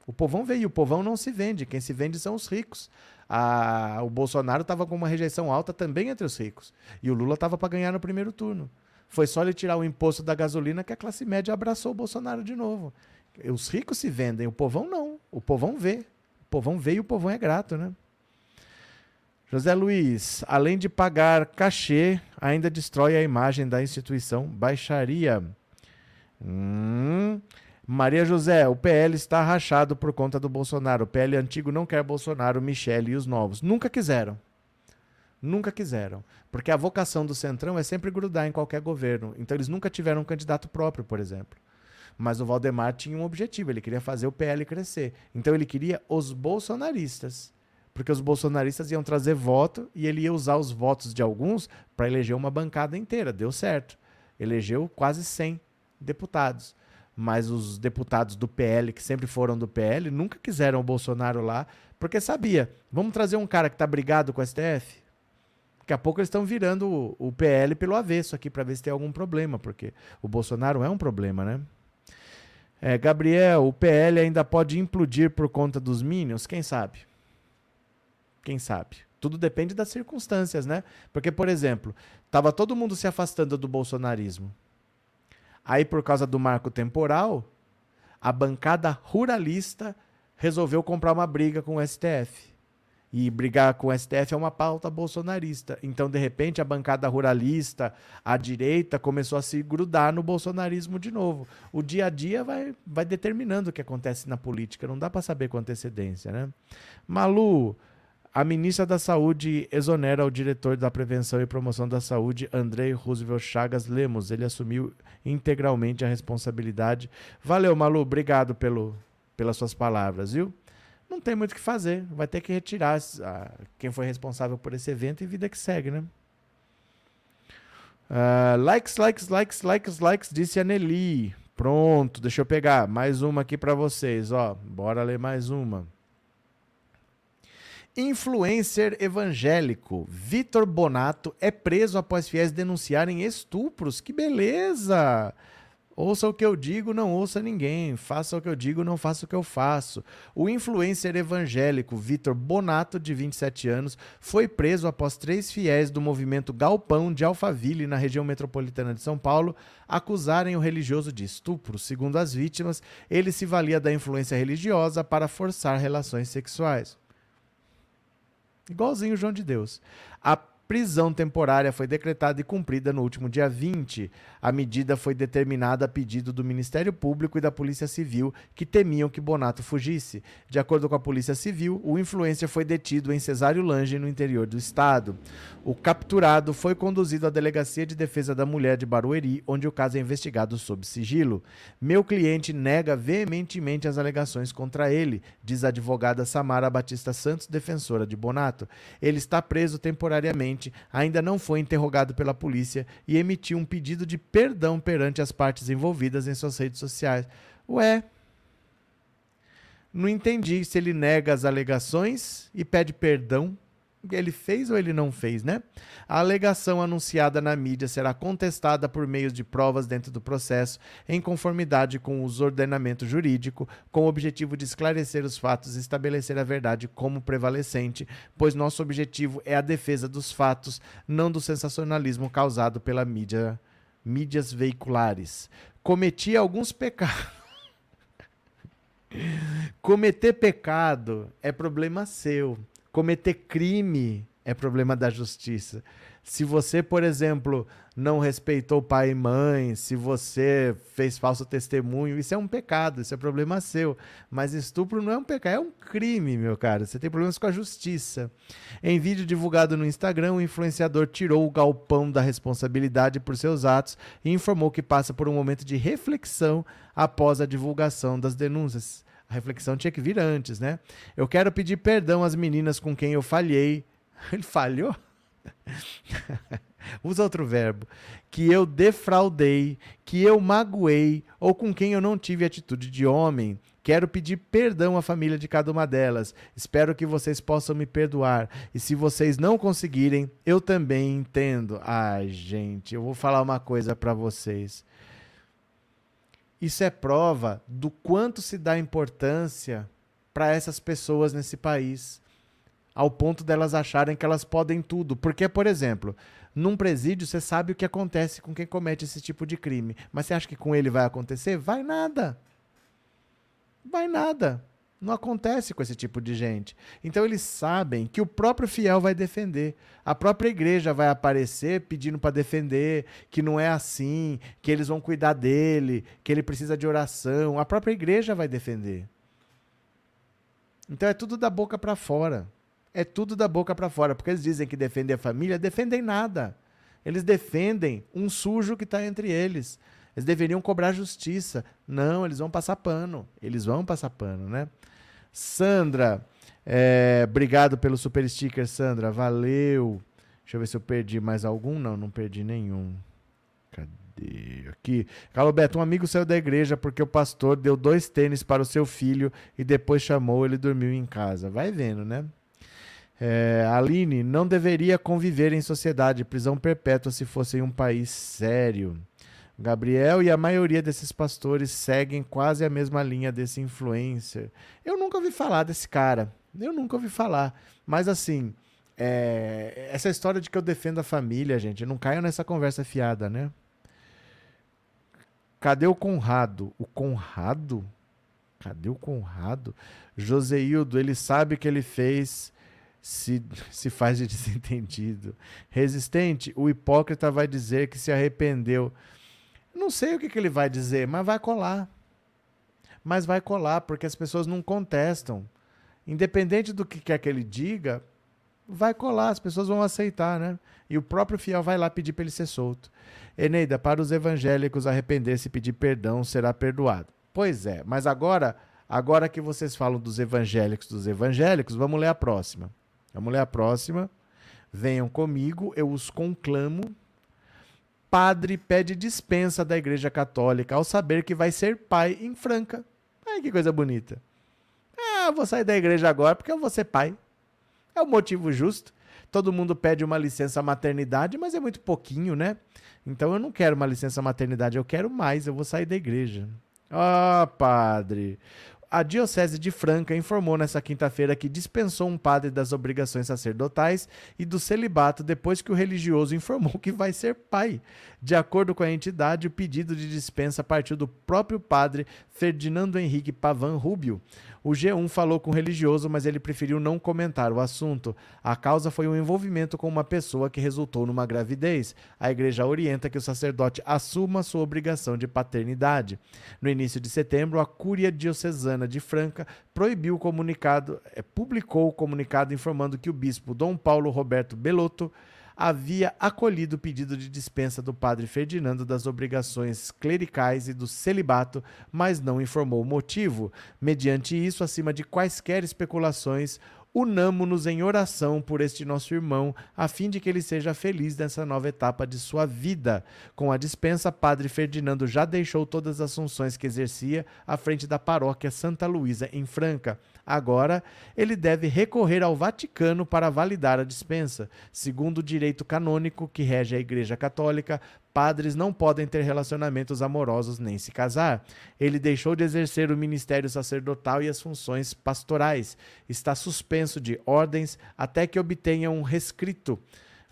O povão vê e o povão não se vende. Quem se vende são os ricos. A, o Bolsonaro estava com uma rejeição alta também entre os ricos. E o Lula estava para ganhar no primeiro turno. Foi só ele tirar o imposto da gasolina que a classe média abraçou o Bolsonaro de novo. Os ricos se vendem, o povão não. O povão vê. O povão vê e o povão é grato, né? José Luiz, além de pagar cachê, ainda destrói a imagem da instituição. Baixaria. Hum. Maria José, o PL está rachado por conta do Bolsonaro. O PL antigo não quer Bolsonaro, Michele e os novos. Nunca quiseram. Nunca quiseram. Porque a vocação do Centrão é sempre grudar em qualquer governo. Então eles nunca tiveram um candidato próprio, por exemplo. Mas o Valdemar tinha um objetivo, ele queria fazer o PL crescer. Então ele queria os bolsonaristas porque os bolsonaristas iam trazer voto e ele ia usar os votos de alguns para eleger uma bancada inteira. Deu certo. Elegeu quase 100 deputados. Mas os deputados do PL, que sempre foram do PL, nunca quiseram o Bolsonaro lá, porque sabia, vamos trazer um cara que está brigado com o STF? Daqui a pouco eles estão virando o, o PL pelo avesso aqui para ver se tem algum problema, porque o Bolsonaro é um problema, né? É, Gabriel, o PL ainda pode implodir por conta dos Minions? Quem sabe? Quem sabe? Tudo depende das circunstâncias, né? Porque, por exemplo, estava todo mundo se afastando do bolsonarismo. Aí, por causa do marco temporal, a bancada ruralista resolveu comprar uma briga com o STF. E brigar com o STF é uma pauta bolsonarista. Então, de repente, a bancada ruralista, a direita, começou a se grudar no bolsonarismo de novo. O dia a dia vai, vai determinando o que acontece na política. Não dá para saber com antecedência, né? Malu, a ministra da Saúde exonera o diretor da Prevenção e Promoção da Saúde, Andrei Roosevelt Chagas Lemos. Ele assumiu integralmente a responsabilidade. Valeu, Malu. Obrigado pelo, pelas suas palavras, viu? Não tem muito o que fazer. Vai ter que retirar a, quem foi responsável por esse evento e vida que segue, né? Uh, likes, likes, likes, likes, likes, disse a Nelly. Pronto, deixa eu pegar mais uma aqui para vocês, ó. Bora ler mais uma. Influencer evangélico Vitor Bonato é preso após fiéis denunciarem estupros. Que beleza! Ouça o que eu digo, não ouça ninguém. Faça o que eu digo, não faça o que eu faço. O influencer evangélico Vitor Bonato, de 27 anos, foi preso após três fiéis do movimento Galpão de Alphaville, na região metropolitana de São Paulo, acusarem o religioso de estupro. Segundo as vítimas, ele se valia da influência religiosa para forçar relações sexuais. Igualzinho o João de Deus. A prisão temporária foi decretada e cumprida no último dia 20. A medida foi determinada a pedido do Ministério Público e da Polícia Civil, que temiam que Bonato fugisse. De acordo com a Polícia Civil, o influencer foi detido em Cesário Lange, no interior do estado. O capturado foi conduzido à Delegacia de Defesa da Mulher de Barueri, onde o caso é investigado sob sigilo. Meu cliente nega veementemente as alegações contra ele, diz a advogada Samara Batista Santos, defensora de Bonato. Ele está preso temporariamente, ainda não foi interrogado pela polícia e emitiu um pedido de perdão perante as partes envolvidas em suas redes sociais. Ué, não entendi se ele nega as alegações e pede perdão ele fez ou ele não fez, né? A alegação anunciada na mídia será contestada por meio de provas dentro do processo, em conformidade com os ordenamento jurídico, com o objetivo de esclarecer os fatos e estabelecer a verdade como prevalecente, pois nosso objetivo é a defesa dos fatos, não do sensacionalismo causado pela mídia, mídias veiculares. Cometi alguns pecados. Cometer pecado é problema seu Cometer crime é problema da justiça. Se você, por exemplo, não respeitou pai e mãe, se você fez falso testemunho, isso é um pecado, isso é problema seu. Mas estupro não é um pecado, é um crime, meu cara. Você tem problemas com a justiça. Em vídeo divulgado no Instagram, o influenciador tirou o galpão da responsabilidade por seus atos e informou que passa por um momento de reflexão após a divulgação das denúncias. A reflexão tinha que vir antes, né? Eu quero pedir perdão às meninas com quem eu falhei. Ele falhou? Usa outro verbo. Que eu defraudei, que eu magoei ou com quem eu não tive atitude de homem. Quero pedir perdão à família de cada uma delas. Espero que vocês possam me perdoar. E se vocês não conseguirem, eu também entendo. Ai, gente, eu vou falar uma coisa para vocês. Isso é prova do quanto se dá importância para essas pessoas nesse país, ao ponto delas acharem que elas podem tudo. Porque, por exemplo, num presídio você sabe o que acontece com quem comete esse tipo de crime, mas você acha que com ele vai acontecer? Vai nada. Vai nada. Não acontece com esse tipo de gente. Então eles sabem que o próprio fiel vai defender. A própria igreja vai aparecer pedindo para defender, que não é assim, que eles vão cuidar dele, que ele precisa de oração. A própria igreja vai defender. Então é tudo da boca para fora. É tudo da boca para fora, porque eles dizem que defendem a família, defendem nada. Eles defendem um sujo que está entre eles. Eles deveriam cobrar justiça. Não, eles vão passar pano. Eles vão passar pano, né? Sandra, é, obrigado pelo super sticker, Sandra. Valeu. Deixa eu ver se eu perdi mais algum. Não, não perdi nenhum. Cadê? Aqui. Carlos Beto, um amigo saiu da igreja porque o pastor deu dois tênis para o seu filho e depois chamou, ele dormiu em casa. Vai vendo, né? É, Aline, não deveria conviver em sociedade, prisão perpétua se fosse em um país sério. Gabriel e a maioria desses pastores seguem quase a mesma linha desse influencer. Eu nunca ouvi falar desse cara. Eu nunca ouvi falar. Mas assim, é... essa história de que eu defendo a família, gente, não caia nessa conversa fiada, né? Cadê o Conrado? O Conrado? Cadê o Conrado? Joseildo, ele sabe que ele fez, se, se faz de desentendido. Resistente, o hipócrita vai dizer que se arrependeu. Não sei o que, que ele vai dizer, mas vai colar. Mas vai colar, porque as pessoas não contestam. Independente do que quer que ele diga, vai colar, as pessoas vão aceitar, né? E o próprio fiel vai lá pedir para ele ser solto. Eneida, para os evangélicos arrepender-se e pedir perdão será perdoado. Pois é, mas agora, agora que vocês falam dos evangélicos, dos evangélicos, vamos ler a próxima. Vamos ler a próxima. Venham comigo, eu os conclamo padre pede dispensa da Igreja Católica ao saber que vai ser pai em Franca. Ai, que coisa bonita. Ah, vou sair da igreja agora porque eu vou ser pai. É o motivo justo. Todo mundo pede uma licença maternidade, mas é muito pouquinho, né? Então eu não quero uma licença maternidade, eu quero mais, eu vou sair da igreja. Ah, oh, padre. A Diocese de Franca informou nesta quinta-feira que dispensou um padre das obrigações sacerdotais e do celibato depois que o religioso informou que vai ser pai. De acordo com a entidade, o pedido de dispensa partiu do próprio padre Ferdinando Henrique Pavan Rubio. O G1 falou com o religioso, mas ele preferiu não comentar o assunto. A causa foi um envolvimento com uma pessoa que resultou numa gravidez. A igreja orienta que o sacerdote assuma sua obrigação de paternidade. No início de setembro, a Cúria Diocesana de Franca proibiu o comunicado, é, publicou o comunicado informando que o bispo Dom Paulo Roberto Belotto havia acolhido o pedido de dispensa do padre Ferdinando das obrigações clericais e do celibato, mas não informou o motivo. Mediante isso, acima de quaisquer especulações, unamo-nos em oração por este nosso irmão, a fim de que ele seja feliz nessa nova etapa de sua vida. Com a dispensa, Padre Ferdinando já deixou todas as funções que exercia à frente da paróquia Santa Luísa, em Franca. Agora, ele deve recorrer ao Vaticano para validar a dispensa. Segundo o direito canônico que rege a Igreja Católica, padres não podem ter relacionamentos amorosos nem se casar. Ele deixou de exercer o ministério sacerdotal e as funções pastorais. Está suspenso de ordens até que obtenha um rescrito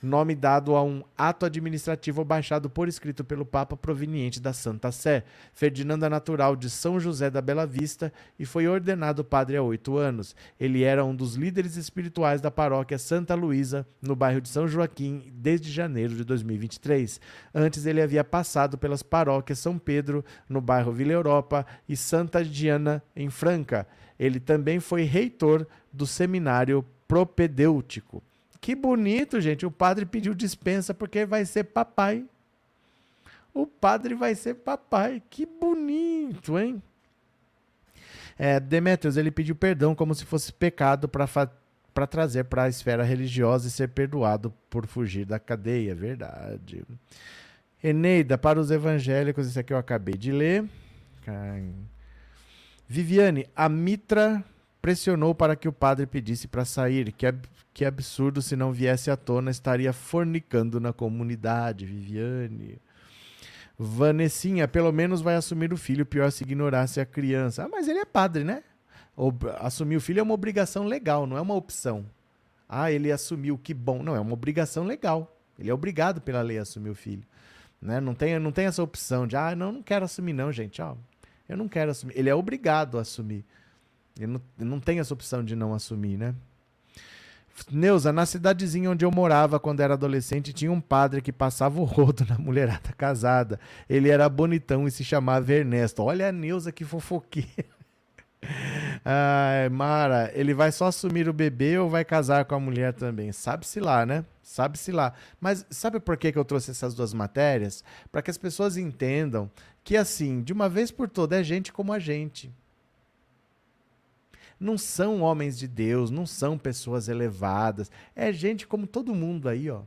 nome dado a um ato administrativo baixado por escrito pelo Papa proveniente da Santa Sé. Ferdinando é natural de São José da Bela Vista e foi ordenado padre há oito anos. Ele era um dos líderes espirituais da paróquia Santa Luísa, no bairro de São Joaquim, desde janeiro de 2023. Antes ele havia passado pelas paróquias São Pedro, no bairro Vila Europa, e Santa Diana, em Franca. Ele também foi reitor do seminário propedêutico. Que bonito, gente. O padre pediu dispensa porque vai ser papai. O padre vai ser papai. Que bonito, hein? É, Demetrius, ele pediu perdão como se fosse pecado para trazer para a esfera religiosa e ser perdoado por fugir da cadeia. Verdade. Eneida, para os evangélicos, isso aqui eu acabei de ler. Viviane, a Mitra pressionou para que o padre pedisse para sair. Que, ab que absurdo se não viesse à tona, estaria fornicando na comunidade, Viviane. Vanessinha, pelo menos vai assumir o filho, pior se ignorasse a criança. Ah, mas ele é padre, né? Ob assumir o filho é uma obrigação legal, não é uma opção. Ah, ele assumiu, que bom. Não, é uma obrigação legal. Ele é obrigado pela lei a assumir o filho. Né? Não, tem, não tem essa opção de, ah, não, não quero assumir, não, gente. Ó, eu não quero assumir. Ele é obrigado a assumir. Ele não, não tem essa opção de não assumir, né? Neuza, na cidadezinha onde eu morava quando era adolescente, tinha um padre que passava o rodo na mulherada casada. Ele era bonitão e se chamava Ernesto. Olha a Neuza que fofoqueira. Ai, Mara, ele vai só assumir o bebê ou vai casar com a mulher também? Sabe-se lá, né? Sabe-se lá. Mas sabe por que, que eu trouxe essas duas matérias? Para que as pessoas entendam que, assim, de uma vez por toda, é gente como a gente não são homens de Deus, não são pessoas elevadas. É gente como todo mundo aí, ó.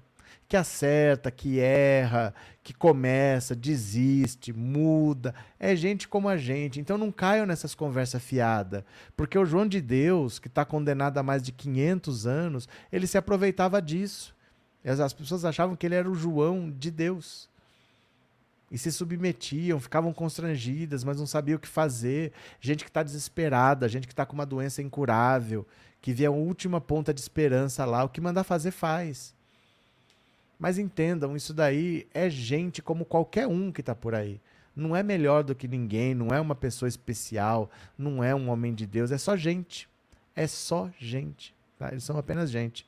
Que acerta, que erra, que começa, desiste, muda. É gente como a gente. Então não caiam nessas conversas fiadas. Porque o João de Deus, que está condenado há mais de 500 anos, ele se aproveitava disso. As pessoas achavam que ele era o João de Deus e se submetiam, ficavam constrangidas, mas não sabiam o que fazer. Gente que está desesperada, gente que está com uma doença incurável, que vê a última ponta de esperança lá, o que mandar fazer, faz. Mas entendam, isso daí é gente como qualquer um que está por aí. Não é melhor do que ninguém, não é uma pessoa especial, não é um homem de Deus, é só gente. É só gente. Tá? Eles são apenas gente.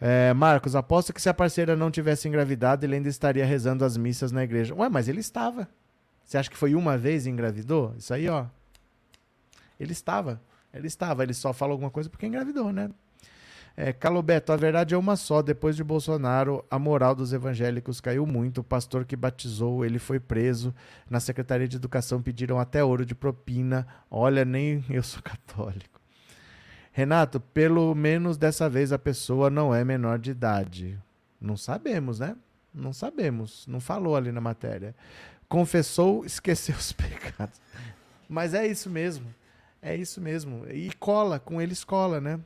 É, Marcos, aposto que se a parceira não tivesse engravidado, ele ainda estaria rezando as missas na igreja. Ué, mas ele estava. Você acha que foi uma vez e engravidou? Isso aí, ó. Ele estava. Ele estava. Ele só falou alguma coisa porque engravidou, né? É, Calobeto, a verdade é uma só. Depois de Bolsonaro, a moral dos evangélicos caiu muito. O pastor que batizou, ele foi preso. Na Secretaria de Educação pediram até ouro de propina. Olha, nem eu sou católico. Renato, pelo menos dessa vez a pessoa não é menor de idade. Não sabemos, né? Não sabemos. Não falou ali na matéria. Confessou, esqueceu os pecados. Mas é isso mesmo. É isso mesmo. E cola, com eles cola, né?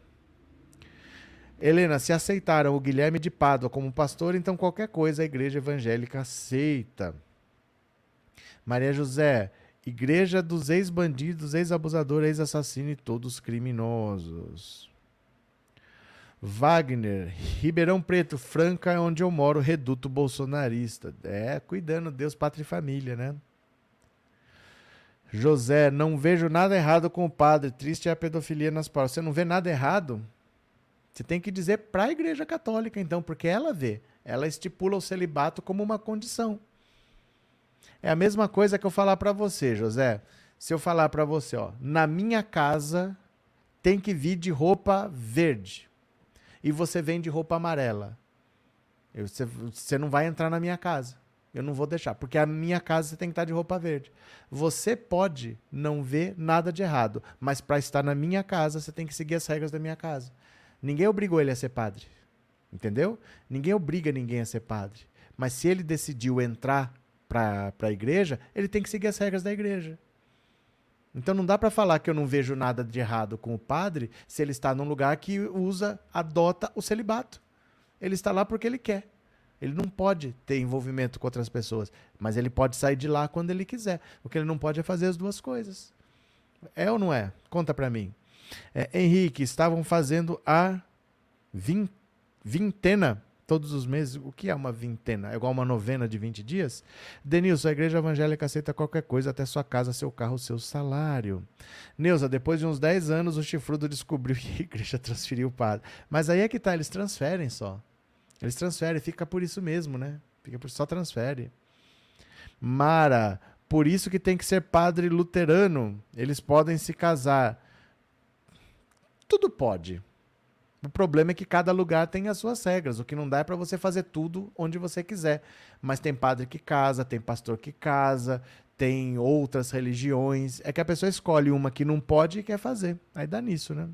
Helena, se aceitaram o Guilherme de Pádua como pastor, então qualquer coisa a igreja evangélica aceita. Maria José, Igreja dos ex-bandidos, ex-abusador, ex-assassino e todos criminosos. Wagner, Ribeirão Preto, Franca é onde eu moro, reduto bolsonarista. É, cuidando, Deus, pátria e família, né? José, não vejo nada errado com o padre. Triste é a pedofilia nas paróquias. Você não vê nada errado? Você tem que dizer para a Igreja Católica, então, porque ela vê. Ela estipula o celibato como uma condição. É a mesma coisa que eu falar para você, José. Se eu falar para você, ó, na minha casa tem que vir de roupa verde e você vem de roupa amarela, você, você não vai entrar na minha casa. Eu não vou deixar, porque a minha casa você tem que estar de roupa verde. Você pode não ver nada de errado, mas para estar na minha casa, você tem que seguir as regras da minha casa. Ninguém obrigou ele a ser padre. Entendeu? Ninguém obriga ninguém a ser padre. Mas se ele decidiu entrar para a igreja, ele tem que seguir as regras da igreja. Então não dá para falar que eu não vejo nada de errado com o padre se ele está num lugar que usa, adota o celibato. Ele está lá porque ele quer. Ele não pode ter envolvimento com outras pessoas, mas ele pode sair de lá quando ele quiser. O que ele não pode é fazer as duas coisas. É ou não é? Conta para mim. É, Henrique, estavam fazendo a vintena todos os meses. O que é uma vintena? É igual uma novena de 20 dias? Denilson, a igreja evangélica aceita qualquer coisa, até sua casa, seu carro, seu salário. Neuza, depois de uns 10 anos, o chifrudo descobriu que a igreja transferiu o padre. Mas aí é que tá, eles transferem só. Eles transferem, fica por isso mesmo, né? Fica por só transfere. Mara, por isso que tem que ser padre luterano. Eles podem se casar. Tudo pode. O problema é que cada lugar tem as suas regras. O que não dá é para você fazer tudo onde você quiser. Mas tem padre que casa, tem pastor que casa, tem outras religiões. É que a pessoa escolhe uma que não pode e quer fazer. Aí dá nisso, né?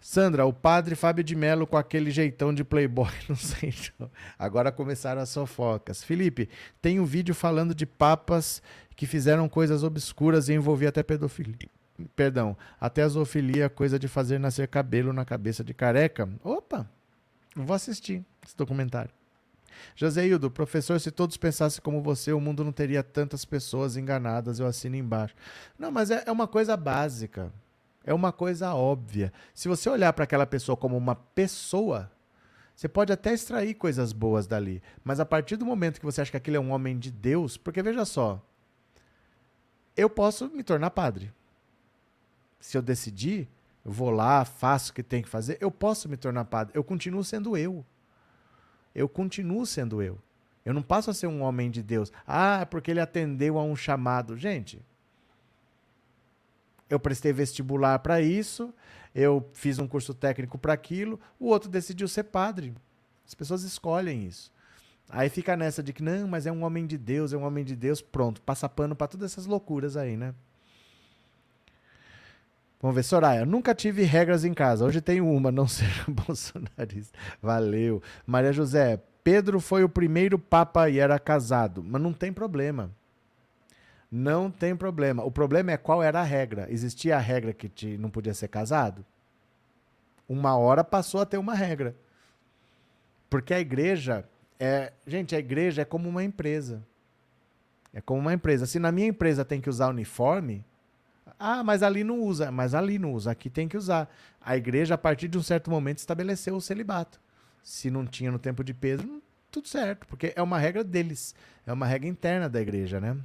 Sandra, o padre Fábio de Mello com aquele jeitão de playboy, não sei. Não. Agora começaram as sofocas. Felipe, tem um vídeo falando de papas que fizeram coisas obscuras e envolvia até pedofilia. Perdão, até a zoofilia, coisa de fazer nascer cabelo na cabeça de careca. Opa, vou assistir esse documentário. José Hildo, professor, se todos pensassem como você, o mundo não teria tantas pessoas enganadas. Eu assino embaixo. Não, mas é, é uma coisa básica. É uma coisa óbvia. Se você olhar para aquela pessoa como uma pessoa, você pode até extrair coisas boas dali. Mas a partir do momento que você acha que aquele é um homem de Deus, porque veja só, eu posso me tornar padre se eu decidir, eu vou lá, faço o que tem que fazer, eu posso me tornar padre. Eu continuo sendo eu. Eu continuo sendo eu. Eu não passo a ser um homem de Deus. Ah, é porque ele atendeu a um chamado. Gente, eu prestei vestibular para isso, eu fiz um curso técnico para aquilo, o outro decidiu ser padre. As pessoas escolhem isso. Aí fica nessa de que não, mas é um homem de Deus, é um homem de Deus, pronto, passa pano para todas essas loucuras aí, né? Vamos ver, Soraya. Nunca tive regras em casa. Hoje tenho uma, não ser bolsonarista. Valeu. Maria José. Pedro foi o primeiro papa e era casado. Mas não tem problema. Não tem problema. O problema é qual era a regra. Existia a regra que te, não podia ser casado? Uma hora passou a ter uma regra. Porque a igreja é. Gente, a igreja é como uma empresa. É como uma empresa. Se na minha empresa tem que usar uniforme, ah, mas ali não usa. Mas ali não usa. Aqui tem que usar. A igreja, a partir de um certo momento, estabeleceu o celibato. Se não tinha no tempo de Pedro, tudo certo. Porque é uma regra deles. É uma regra interna da igreja, né?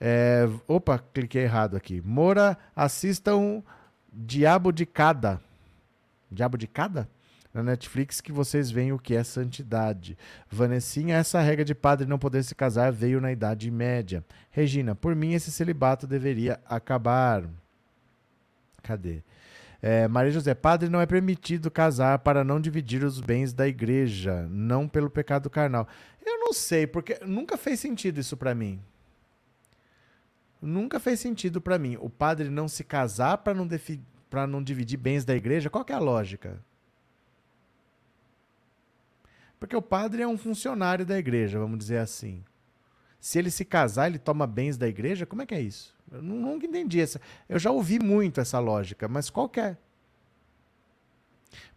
É, opa, cliquei errado aqui. Moura, assistam Diabo de Cada. Diabo de Cada? Na Netflix que vocês veem o que é santidade. Vanessinha, essa regra de padre não poder se casar veio na Idade Média. Regina, por mim esse celibato deveria acabar. Cadê? É, Maria José, padre não é permitido casar para não dividir os bens da igreja, não pelo pecado carnal. Eu não sei, porque nunca fez sentido isso para mim. Nunca fez sentido para mim. O padre não se casar para não, não dividir bens da igreja, qual é a lógica? Porque o padre é um funcionário da igreja, vamos dizer assim. Se ele se casar, ele toma bens da igreja? Como é que é isso? Eu nunca entendi essa. Eu já ouvi muito essa lógica, mas qual é?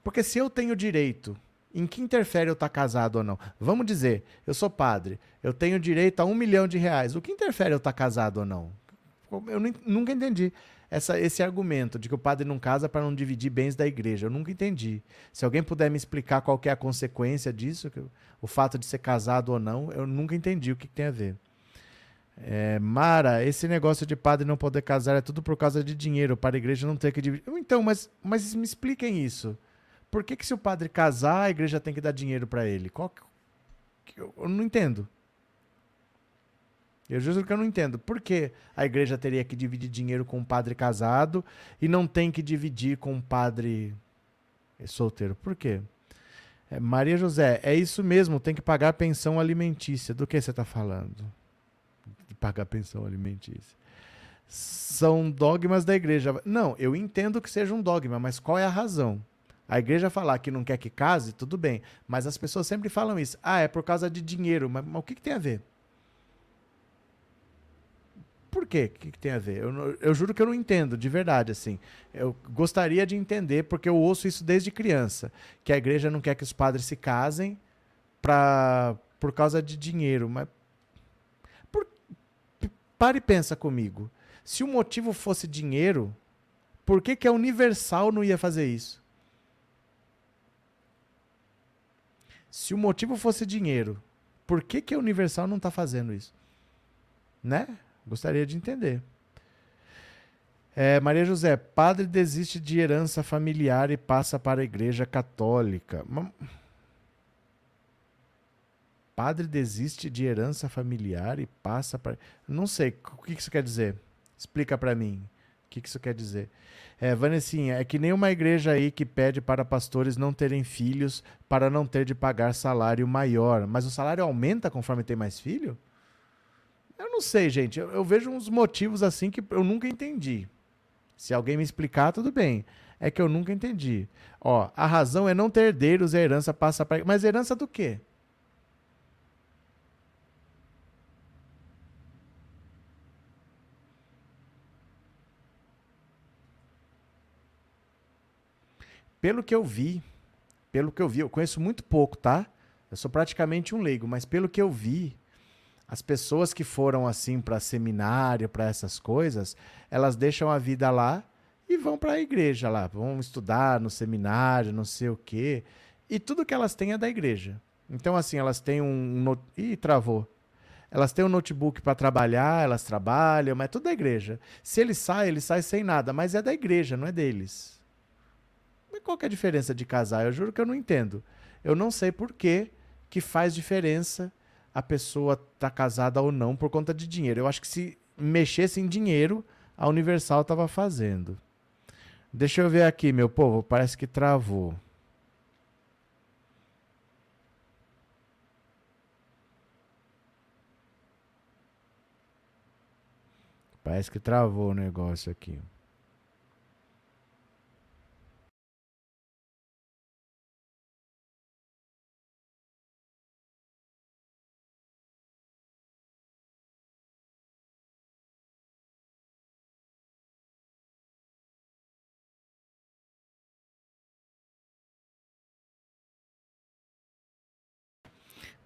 Porque se eu tenho direito, em que interfere eu estar casado ou não? Vamos dizer, eu sou padre, eu tenho direito a um milhão de reais. O que interfere eu estar casado ou não? Eu nunca entendi essa, esse argumento de que o padre não casa para não dividir bens da igreja. Eu nunca entendi. Se alguém puder me explicar qual é a consequência disso, o fato de ser casado ou não, eu nunca entendi o que, que tem a ver. É, Mara, esse negócio de padre não poder casar é tudo por causa de dinheiro, para a igreja não ter que dividir. Então, mas, mas me expliquem isso. Por que, que se o padre casar, a igreja tem que dar dinheiro para ele? Qual eu não entendo. Eu juro que eu não entendo. Por que a igreja teria que dividir dinheiro com um padre casado e não tem que dividir com um padre solteiro? Por quê? É, Maria José, é isso mesmo, tem que pagar pensão alimentícia. Do que você está falando? De pagar pensão alimentícia. São dogmas da igreja. Não, eu entendo que seja um dogma, mas qual é a razão? A igreja falar que não quer que case, tudo bem. Mas as pessoas sempre falam isso. Ah, é por causa de dinheiro. Mas, mas o que, que, tem a ver? Por quê? O que, que tem a ver? Eu, eu, juro que eu não entendo, de verdade, assim. Eu gostaria de entender, porque eu ouço isso desde criança. Que a igreja não quer que os padres se casem pra, por causa de dinheiro. Mas. Por, pare e pensa comigo. Se o motivo fosse dinheiro, por que, que a Universal não ia fazer isso? Se o motivo fosse dinheiro, por que, que a Universal não está fazendo isso? Né? Gostaria de entender. É, Maria José, padre desiste de herança familiar e passa para a igreja católica. Padre desiste de herança familiar e passa para. Não sei, o que isso quer dizer? Explica para mim. O que isso quer dizer? É, Vanessinha, é que nem uma igreja aí que pede para pastores não terem filhos para não ter de pagar salário maior. Mas o salário aumenta conforme tem mais filho? Eu não sei, gente. Eu, eu vejo uns motivos assim que eu nunca entendi. Se alguém me explicar, tudo bem. É que eu nunca entendi. Ó, a razão é não ter herdeiros e a herança passa para. Mas herança do quê? pelo que eu vi, pelo que eu vi, eu conheço muito pouco, tá? Eu sou praticamente um leigo, mas pelo que eu vi, as pessoas que foram assim para seminário, para essas coisas, elas deixam a vida lá e vão para a igreja lá, vão estudar no seminário, não sei o quê, e tudo que elas têm é da igreja. Então assim, elas têm um no... Ih, travou. Elas têm um notebook para trabalhar, elas trabalham, mas é tudo da igreja. Se ele sai, ele sai sem nada, mas é da igreja, não é deles. Mas qual que é a diferença de casar? Eu juro que eu não entendo. Eu não sei por que, que faz diferença a pessoa tá casada ou não por conta de dinheiro. Eu acho que se mexesse em dinheiro, a Universal estava fazendo. Deixa eu ver aqui, meu povo. Parece que travou. Parece que travou o negócio aqui.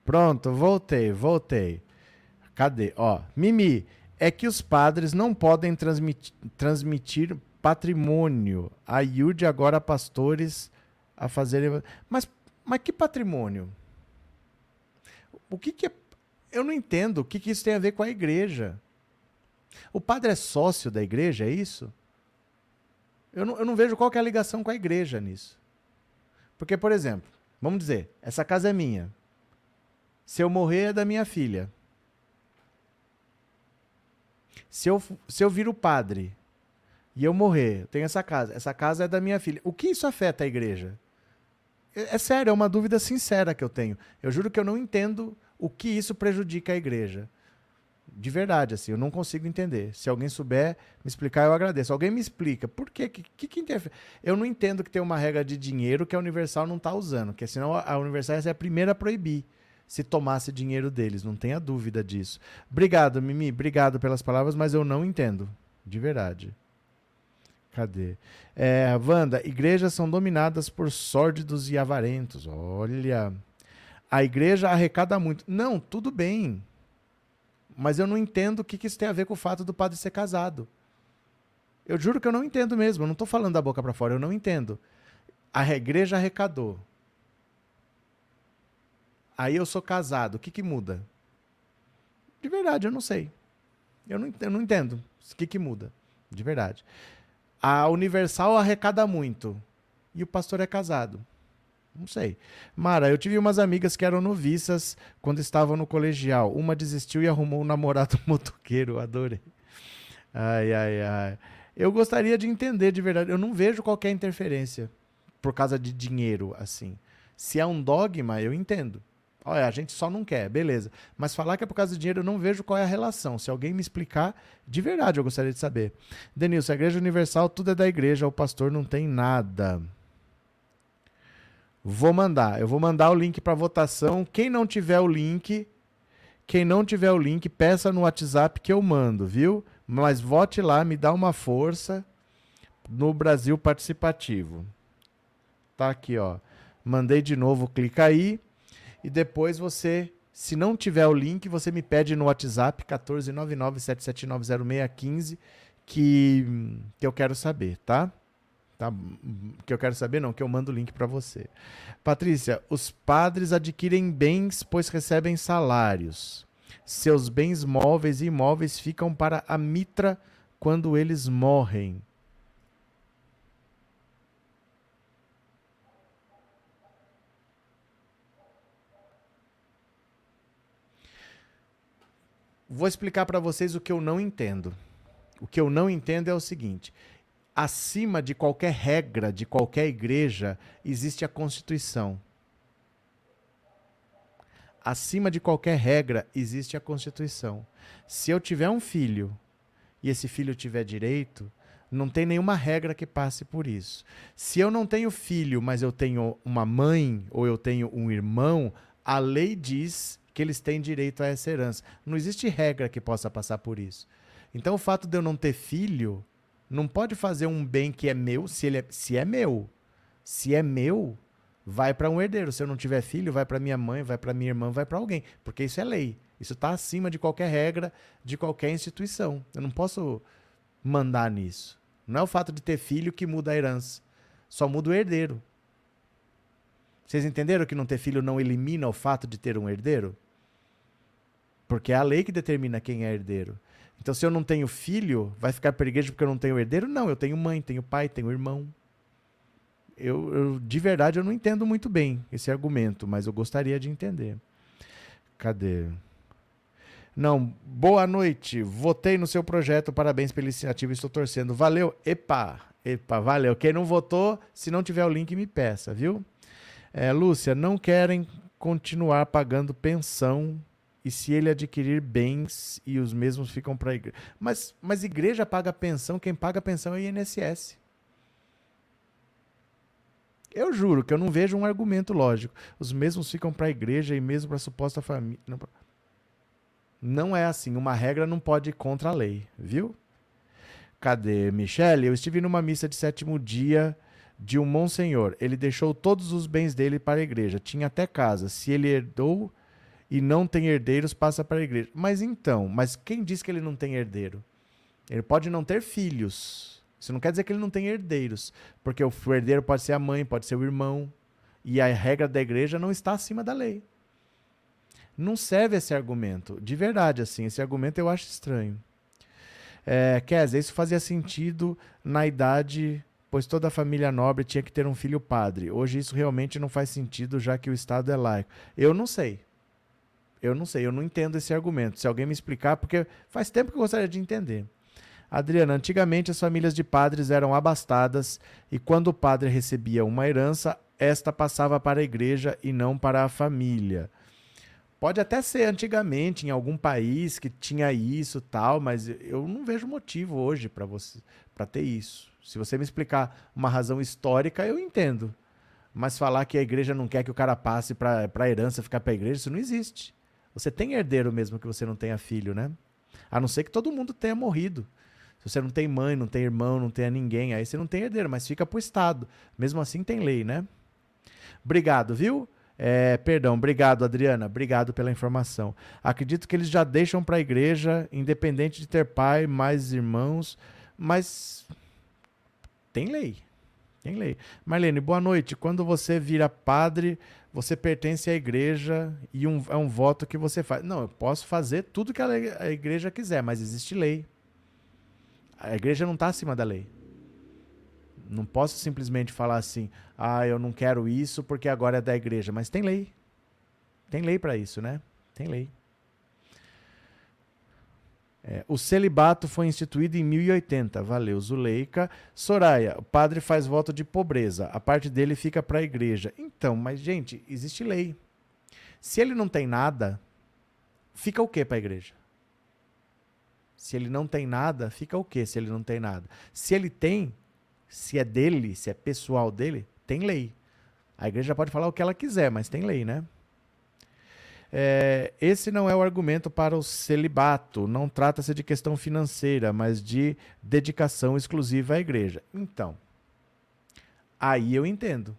Pronto, voltei, voltei. Cadê? Ó, Mimi, é que os padres não podem transmitir, transmitir patrimônio. Ajude agora pastores a fazerem. Mas, mas que patrimônio? O que, que é. Eu não entendo o que, que isso tem a ver com a igreja. O padre é sócio da igreja, é isso? Eu não, eu não vejo qual é a ligação com a igreja nisso. Porque, por exemplo, vamos dizer, essa casa é minha. Se eu morrer, é da minha filha. Se eu, se eu vir o padre e eu morrer, eu tenho essa casa. Essa casa é da minha filha. O que isso afeta a igreja? É, é sério, é uma dúvida sincera que eu tenho. Eu juro que eu não entendo o que isso prejudica a igreja. De verdade, assim, eu não consigo entender. Se alguém souber me explicar, eu agradeço. Alguém me explica. Por quê? Que, que, que interfere? Eu não entendo que tem uma regra de dinheiro que a Universal não está usando, porque senão a Universal é a primeira a proibir se tomasse dinheiro deles, não tenha dúvida disso. Obrigado, Mimi, obrigado pelas palavras, mas eu não entendo, de verdade. Cadê? É, Wanda, igrejas são dominadas por sórdidos e avarentos. Olha, a igreja arrecada muito. Não, tudo bem. Mas eu não entendo o que, que isso tem a ver com o fato do padre ser casado. Eu juro que eu não entendo mesmo. Eu não estou falando da boca para fora, eu não entendo. A igreja arrecadou. Aí eu sou casado, o que, que muda? De verdade, eu não sei. Eu não, eu não entendo o que, que muda. De verdade. A Universal arrecada muito. E o pastor é casado. Não sei. Mara, eu tive umas amigas que eram noviças quando estavam no colegial. Uma desistiu e arrumou um namorado motoqueiro. Adorei. Ai, ai, ai. Eu gostaria de entender de verdade. Eu não vejo qualquer interferência por causa de dinheiro, assim. Se é um dogma, eu entendo. Olha, a gente só não quer, beleza. Mas falar que é por causa do dinheiro, eu não vejo qual é a relação. Se alguém me explicar, de verdade eu gostaria de saber. Denilson, a Igreja Universal, tudo é da igreja, o pastor não tem nada. Vou mandar. Eu vou mandar o link para votação. Quem não tiver o link, quem não tiver o link, peça no WhatsApp que eu mando, viu? Mas vote lá, me dá uma força no Brasil Participativo. Tá aqui, ó. Mandei de novo, clica aí e depois você, se não tiver o link, você me pede no WhatsApp 14997790615 que que eu quero saber, tá? Tá, que eu quero saber, não, que eu mando o link para você. Patrícia, os padres adquirem bens, pois recebem salários. Seus bens móveis e imóveis ficam para a mitra quando eles morrem. Vou explicar para vocês o que eu não entendo. O que eu não entendo é o seguinte: acima de qualquer regra de qualquer igreja existe a Constituição. Acima de qualquer regra existe a Constituição. Se eu tiver um filho e esse filho tiver direito, não tem nenhuma regra que passe por isso. Se eu não tenho filho, mas eu tenho uma mãe ou eu tenho um irmão, a lei diz que eles têm direito a essa herança. Não existe regra que possa passar por isso. Então, o fato de eu não ter filho não pode fazer um bem que é meu se ele é, se é meu. Se é meu, vai para um herdeiro. Se eu não tiver filho, vai para minha mãe, vai para minha irmã, vai para alguém, porque isso é lei. Isso está acima de qualquer regra de qualquer instituição. Eu não posso mandar nisso. Não é o fato de ter filho que muda a herança. Só muda o herdeiro. Vocês entenderam que não ter filho não elimina o fato de ter um herdeiro? Porque é a lei que determina quem é herdeiro. Então, se eu não tenho filho, vai ficar perigueiro porque eu não tenho herdeiro? Não, eu tenho mãe, tenho pai, tenho irmão. Eu, eu, de verdade, eu não entendo muito bem esse argumento, mas eu gostaria de entender. Cadê? Não, boa noite. Votei no seu projeto, parabéns pela iniciativa, estou torcendo. Valeu, epa, epa, valeu. Quem não votou, se não tiver o link, me peça, viu? É, Lúcia, não querem continuar pagando pensão e se ele adquirir bens e os mesmos ficam para a igreja. Mas, mas igreja paga pensão, quem paga pensão é o INSS. Eu juro que eu não vejo um argumento lógico. Os mesmos ficam para a igreja e mesmo para a suposta família. Não, é assim. Uma regra não pode ir contra a lei, viu? Cadê, Michele? Eu estive numa missa de sétimo dia de um monsenhor. Ele deixou todos os bens dele para a igreja. Tinha até casa. Se ele herdou e não tem herdeiros, passa para a igreja. Mas então, mas quem diz que ele não tem herdeiro? Ele pode não ter filhos. Isso não quer dizer que ele não tem herdeiros, porque o herdeiro pode ser a mãe, pode ser o irmão, e a regra da igreja não está acima da lei. Não serve esse argumento, de verdade, assim, esse argumento eu acho estranho. É, Kézia, isso fazia sentido na idade, pois toda a família nobre tinha que ter um filho padre. Hoje isso realmente não faz sentido, já que o Estado é laico. Eu não sei. Eu não sei, eu não entendo esse argumento. Se alguém me explicar, porque faz tempo que eu gostaria de entender. Adriana, antigamente as famílias de padres eram abastadas e quando o padre recebia uma herança, esta passava para a igreja e não para a família. Pode até ser antigamente em algum país que tinha isso tal, mas eu não vejo motivo hoje para você para ter isso. Se você me explicar uma razão histórica, eu entendo. Mas falar que a igreja não quer que o cara passe para a herança ficar para a igreja, isso não existe. Você tem herdeiro mesmo que você não tenha filho, né? A não ser que todo mundo tenha morrido. Se você não tem mãe, não tem irmão, não tenha ninguém, aí você não tem herdeiro, mas fica pro Estado. Mesmo assim tem lei, né? Obrigado, viu? É, perdão, obrigado, Adriana. Obrigado pela informação. Acredito que eles já deixam para a igreja, independente de ter pai, mais irmãos, mas tem lei. Tem lei. Marlene, boa noite. Quando você vira padre, você pertence à igreja e um, é um voto que você faz. Não, eu posso fazer tudo que a igreja quiser, mas existe lei. A igreja não está acima da lei. Não posso simplesmente falar assim, ah, eu não quero isso porque agora é da igreja. Mas tem lei. Tem lei para isso, né? Tem lei. É, o celibato foi instituído em 1080. Valeu, Zuleika. Soraya, o padre faz voto de pobreza. A parte dele fica para a igreja. Então, mas, gente, existe lei. Se ele não tem nada, fica o que para a igreja? Se ele não tem nada, fica o que se ele não tem nada? Se ele tem, se é dele, se é pessoal dele, tem lei. A igreja pode falar o que ela quiser, mas tem lei, né? É, esse não é o argumento para o celibato. Não trata-se de questão financeira, mas de dedicação exclusiva à igreja. Então, aí eu entendo.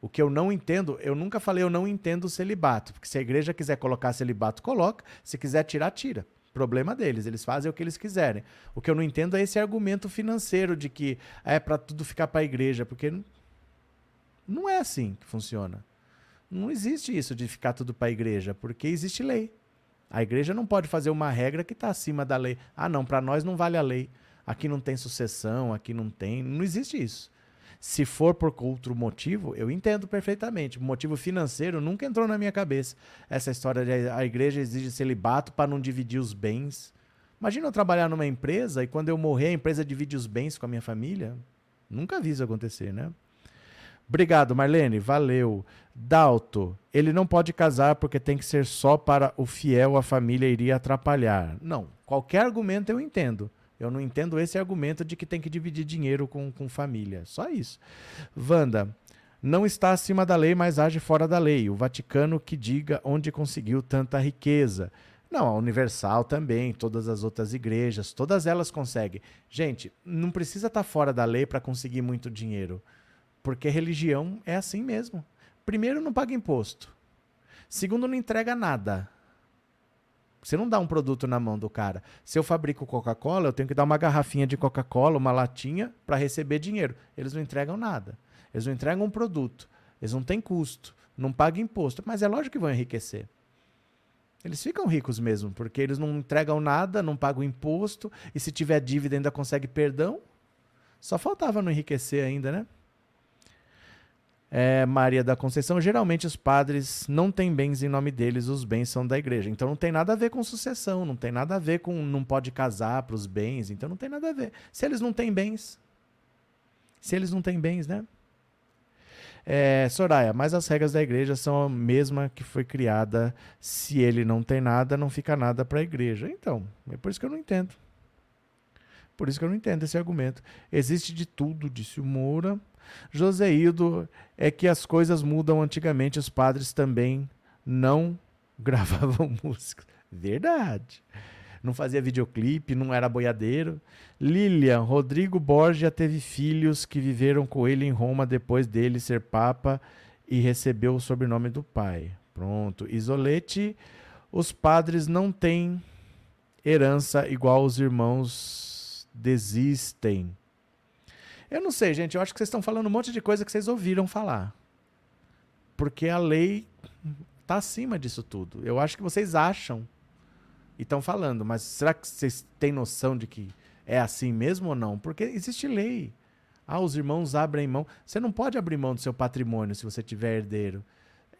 O que eu não entendo, eu nunca falei eu não entendo o celibato, porque se a igreja quiser colocar celibato, coloca. Se quiser tirar, tira. Problema deles, eles fazem o que eles quiserem. O que eu não entendo é esse argumento financeiro de que é para tudo ficar para a igreja, porque não é assim que funciona. Não existe isso de ficar tudo para a igreja, porque existe lei. A igreja não pode fazer uma regra que está acima da lei. Ah, não, para nós não vale a lei. Aqui não tem sucessão, aqui não tem. Não existe isso. Se for por outro motivo, eu entendo perfeitamente. Motivo financeiro nunca entrou na minha cabeça. Essa história de a igreja exige celibato para não dividir os bens. Imagina eu trabalhar numa empresa e quando eu morrer a empresa divide os bens com a minha família. Nunca vi isso acontecer, né? Obrigado, Marlene. Valeu. Dalto, ele não pode casar porque tem que ser só para o fiel, a família iria atrapalhar. Não, qualquer argumento eu entendo. Eu não entendo esse argumento de que tem que dividir dinheiro com, com família. Só isso. Wanda, não está acima da lei, mas age fora da lei. O Vaticano que diga onde conseguiu tanta riqueza. Não, a Universal também, todas as outras igrejas, todas elas conseguem. Gente, não precisa estar fora da lei para conseguir muito dinheiro. Porque religião é assim mesmo. Primeiro, não paga imposto. Segundo, não entrega nada. Você não dá um produto na mão do cara. Se eu fabrico Coca-Cola, eu tenho que dar uma garrafinha de Coca-Cola, uma latinha, para receber dinheiro. Eles não entregam nada. Eles não entregam um produto. Eles não têm custo. Não pagam imposto. Mas é lógico que vão enriquecer. Eles ficam ricos mesmo, porque eles não entregam nada, não pagam imposto, e se tiver dívida ainda consegue perdão. Só faltava não enriquecer ainda, né? É, Maria da Conceição, geralmente os padres não têm bens em nome deles, os bens são da igreja. Então não tem nada a ver com sucessão, não tem nada a ver com não pode casar para os bens, então não tem nada a ver. Se eles não têm bens, se eles não têm bens, né? É, Soraya, mas as regras da igreja são a mesma que foi criada. Se ele não tem nada, não fica nada para a igreja. Então, é por isso que eu não entendo. Por isso que eu não entendo esse argumento. Existe de tudo, disse o Moura. Joseildo, é que as coisas mudam antigamente, os padres também não gravavam música. Verdade. Não fazia videoclipe, não era boiadeiro. Lilian, Rodrigo Borgia teve filhos que viveram com ele em Roma depois dele ser papa e recebeu o sobrenome do pai. Pronto. Isolete, os padres não têm herança igual os irmãos desistem. Eu não sei, gente. Eu acho que vocês estão falando um monte de coisa que vocês ouviram falar. Porque a lei está acima disso tudo. Eu acho que vocês acham e estão falando, mas será que vocês têm noção de que é assim mesmo ou não? Porque existe lei. Ah, os irmãos abrem mão. Você não pode abrir mão do seu patrimônio se você tiver herdeiro.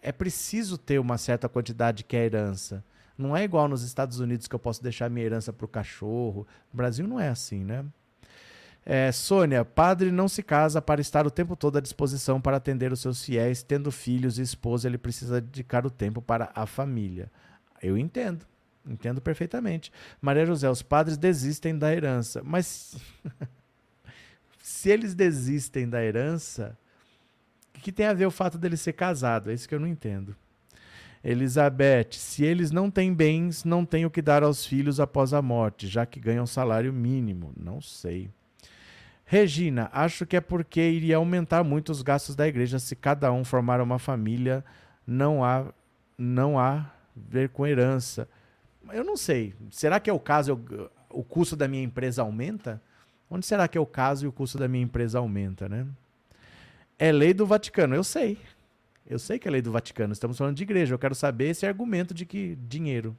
É preciso ter uma certa quantidade que é herança. Não é igual nos Estados Unidos que eu posso deixar minha herança para o cachorro. No Brasil não é assim, né? É, Sônia, padre não se casa para estar o tempo todo à disposição para atender os seus fiéis, tendo filhos e esposa, ele precisa dedicar o tempo para a família. Eu entendo, entendo perfeitamente. Maria José, os padres desistem da herança, mas se eles desistem da herança, o que tem a ver o fato dele ser casado? É isso que eu não entendo. Elizabeth, se eles não têm bens, não têm o que dar aos filhos após a morte, já que ganham salário mínimo. Não sei. Regina, acho que é porque iria aumentar muito os gastos da igreja se cada um formar uma família, não há não há ver com herança. Eu não sei. Será que é o caso, eu, o custo da minha empresa aumenta? Onde será que é o caso e o custo da minha empresa aumenta, né? É lei do Vaticano, eu sei. Eu sei que é lei do Vaticano, estamos falando de igreja. Eu quero saber esse argumento de que dinheiro.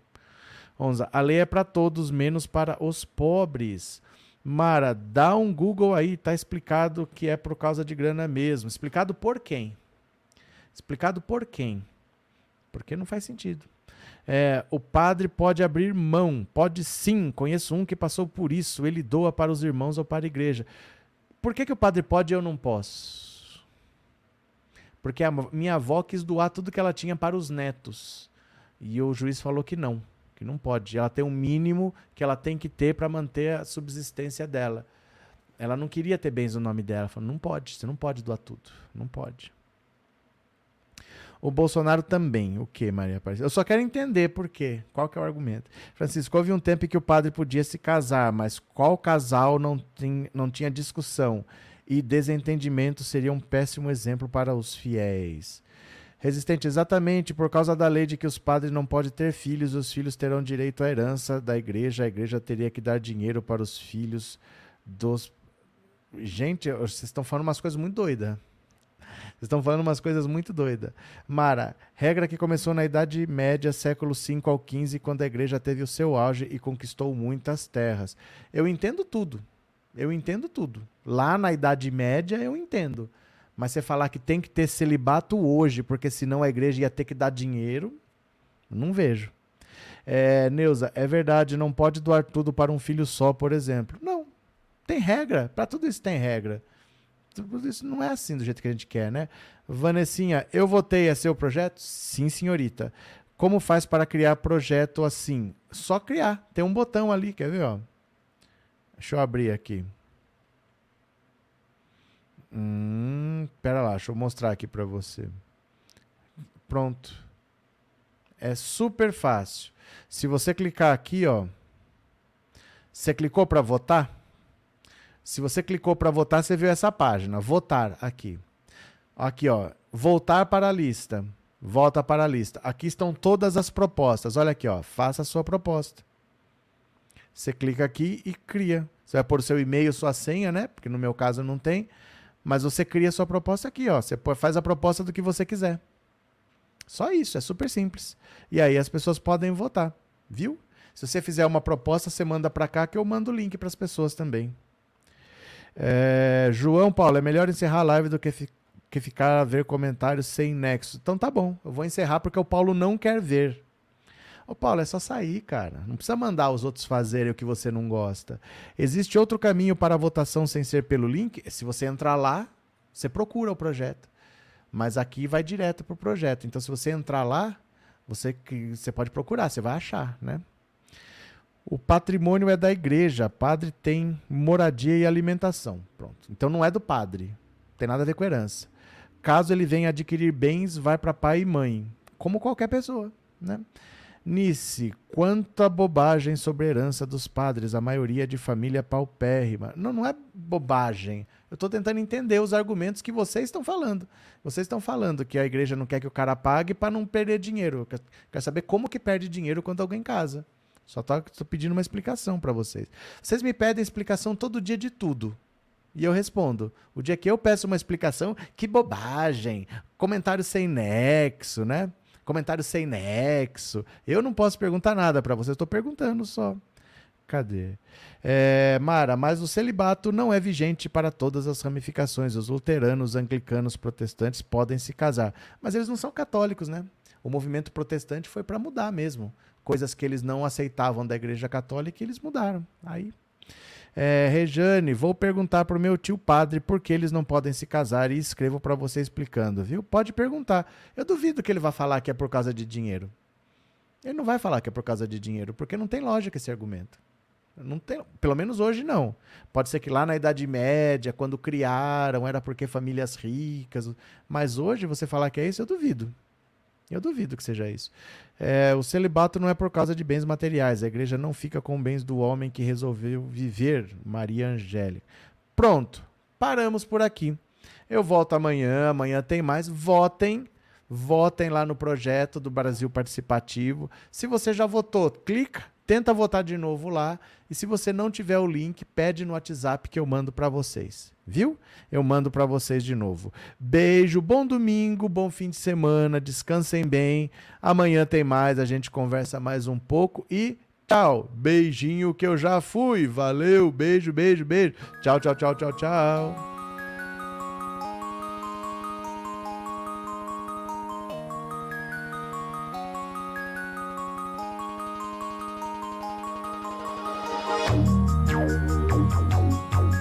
Onze, a lei é para todos, menos para os pobres. Mara, dá um Google aí, tá explicado que é por causa de grana mesmo. Explicado por quem? Explicado por quem? Porque não faz sentido. É, o padre pode abrir mão, pode sim. Conheço um que passou por isso. Ele doa para os irmãos ou para a igreja. Por que, que o padre pode e eu não posso? Porque a minha avó quis doar tudo que ela tinha para os netos. E o juiz falou que não, que não pode. Ela tem um mínimo que ela tem que ter para manter a subsistência dela. Ela não queria ter bens no nome dela. Ela falou: não pode, você não pode doar tudo. Não pode. O Bolsonaro também. O que, Maria Aparecida? Eu só quero entender por quê. Qual que é o argumento? Francisco, houve um tempo em que o padre podia se casar, mas qual casal não, tem, não tinha discussão? E desentendimento seria um péssimo exemplo para os fiéis. Resistente, exatamente por causa da lei de que os padres não podem ter filhos, os filhos terão direito à herança da igreja, a igreja teria que dar dinheiro para os filhos dos. Gente, vocês estão falando umas coisas muito doidas. Vocês estão falando umas coisas muito doidas. Mara, regra que começou na Idade Média, século V ao XV, quando a igreja teve o seu auge e conquistou muitas terras. Eu entendo tudo. Eu entendo tudo. Lá na Idade Média, eu entendo. Mas você falar que tem que ter celibato hoje, porque senão a igreja ia ter que dar dinheiro, não vejo. É, Neuza, é verdade, não pode doar tudo para um filho só, por exemplo. Não. Tem regra. Para tudo isso tem regra. Isso não é assim do jeito que a gente quer, né? Vanessinha, eu votei a seu projeto? Sim, senhorita. Como faz para criar projeto assim? Só criar. Tem um botão ali, quer ver? Ó? Deixa eu abrir aqui. Hum, pera lá, deixa eu mostrar aqui para você. Pronto. É super fácil. Se você clicar aqui, ó, você clicou para votar? Se você clicou para votar, você viu essa página. Votar aqui. Aqui, ó. Voltar para a lista. Volta para a lista. Aqui estão todas as propostas. Olha aqui, ó. Faça a sua proposta. Você clica aqui e cria. Você vai pôr seu e-mail, sua senha, né? Porque no meu caso não tem. Mas você cria a sua proposta aqui, ó. Você faz a proposta do que você quiser. Só isso, é super simples. E aí as pessoas podem votar, viu? Se você fizer uma proposta, você manda para cá que eu mando o link para as pessoas também. É, João Paulo, é melhor encerrar a live do que, fi que ficar a ver comentários sem nexo. Então tá bom, eu vou encerrar porque o Paulo não quer ver. Ô Paulo, é só sair, cara. Não precisa mandar os outros fazerem o que você não gosta. Existe outro caminho para a votação sem ser pelo link? Se você entrar lá, você procura o projeto. Mas aqui vai direto para o projeto. Então, se você entrar lá, você, você pode procurar, você vai achar, né? O patrimônio é da igreja. Padre tem moradia e alimentação. Pronto. Então não é do padre. Não tem nada a ver com herança. Caso ele venha adquirir bens, vai para pai e mãe, como qualquer pessoa, né? Nice, quanta bobagem sobre a herança dos padres, a maioria de família paupérrima. Não, não é bobagem. Eu estou tentando entender os argumentos que vocês estão falando. Vocês estão falando que a igreja não quer que o cara pague para não perder dinheiro. Quer, quer saber como que perde dinheiro quando alguém casa. Só estou pedindo uma explicação para vocês. Vocês me pedem explicação todo dia de tudo. E eu respondo. O dia que eu peço uma explicação, que bobagem. Comentário sem nexo, né? Comentário sem nexo. Eu não posso perguntar nada para vocês, estou perguntando só. Cadê? É, Mara, mas o celibato não é vigente para todas as ramificações. Os luteranos, anglicanos, protestantes podem se casar. Mas eles não são católicos, né? O movimento protestante foi para mudar mesmo coisas que eles não aceitavam da Igreja Católica eles mudaram. Aí, é, Rejane, vou perguntar para o meu tio padre por que eles não podem se casar e escrevo para você explicando, viu? Pode perguntar. Eu duvido que ele vá falar que é por causa de dinheiro. Ele não vai falar que é por causa de dinheiro, porque não tem lógica esse argumento. Não tem, pelo menos hoje não. Pode ser que lá na Idade Média, quando criaram, era porque famílias ricas. Mas hoje você falar que é isso, eu duvido. Eu duvido que seja isso. É, o celibato não é por causa de bens materiais. A igreja não fica com bens do homem que resolveu viver, Maria Angélica. Pronto, paramos por aqui. Eu volto amanhã, amanhã tem mais. Votem, votem lá no projeto do Brasil Participativo. Se você já votou, clica Tenta votar de novo lá. E se você não tiver o link, pede no WhatsApp que eu mando para vocês. Viu? Eu mando para vocês de novo. Beijo, bom domingo, bom fim de semana, descansem bem. Amanhã tem mais, a gente conversa mais um pouco e tchau. Beijinho que eu já fui. Valeu, beijo, beijo, beijo. Tchau, tchau, tchau, tchau, tchau.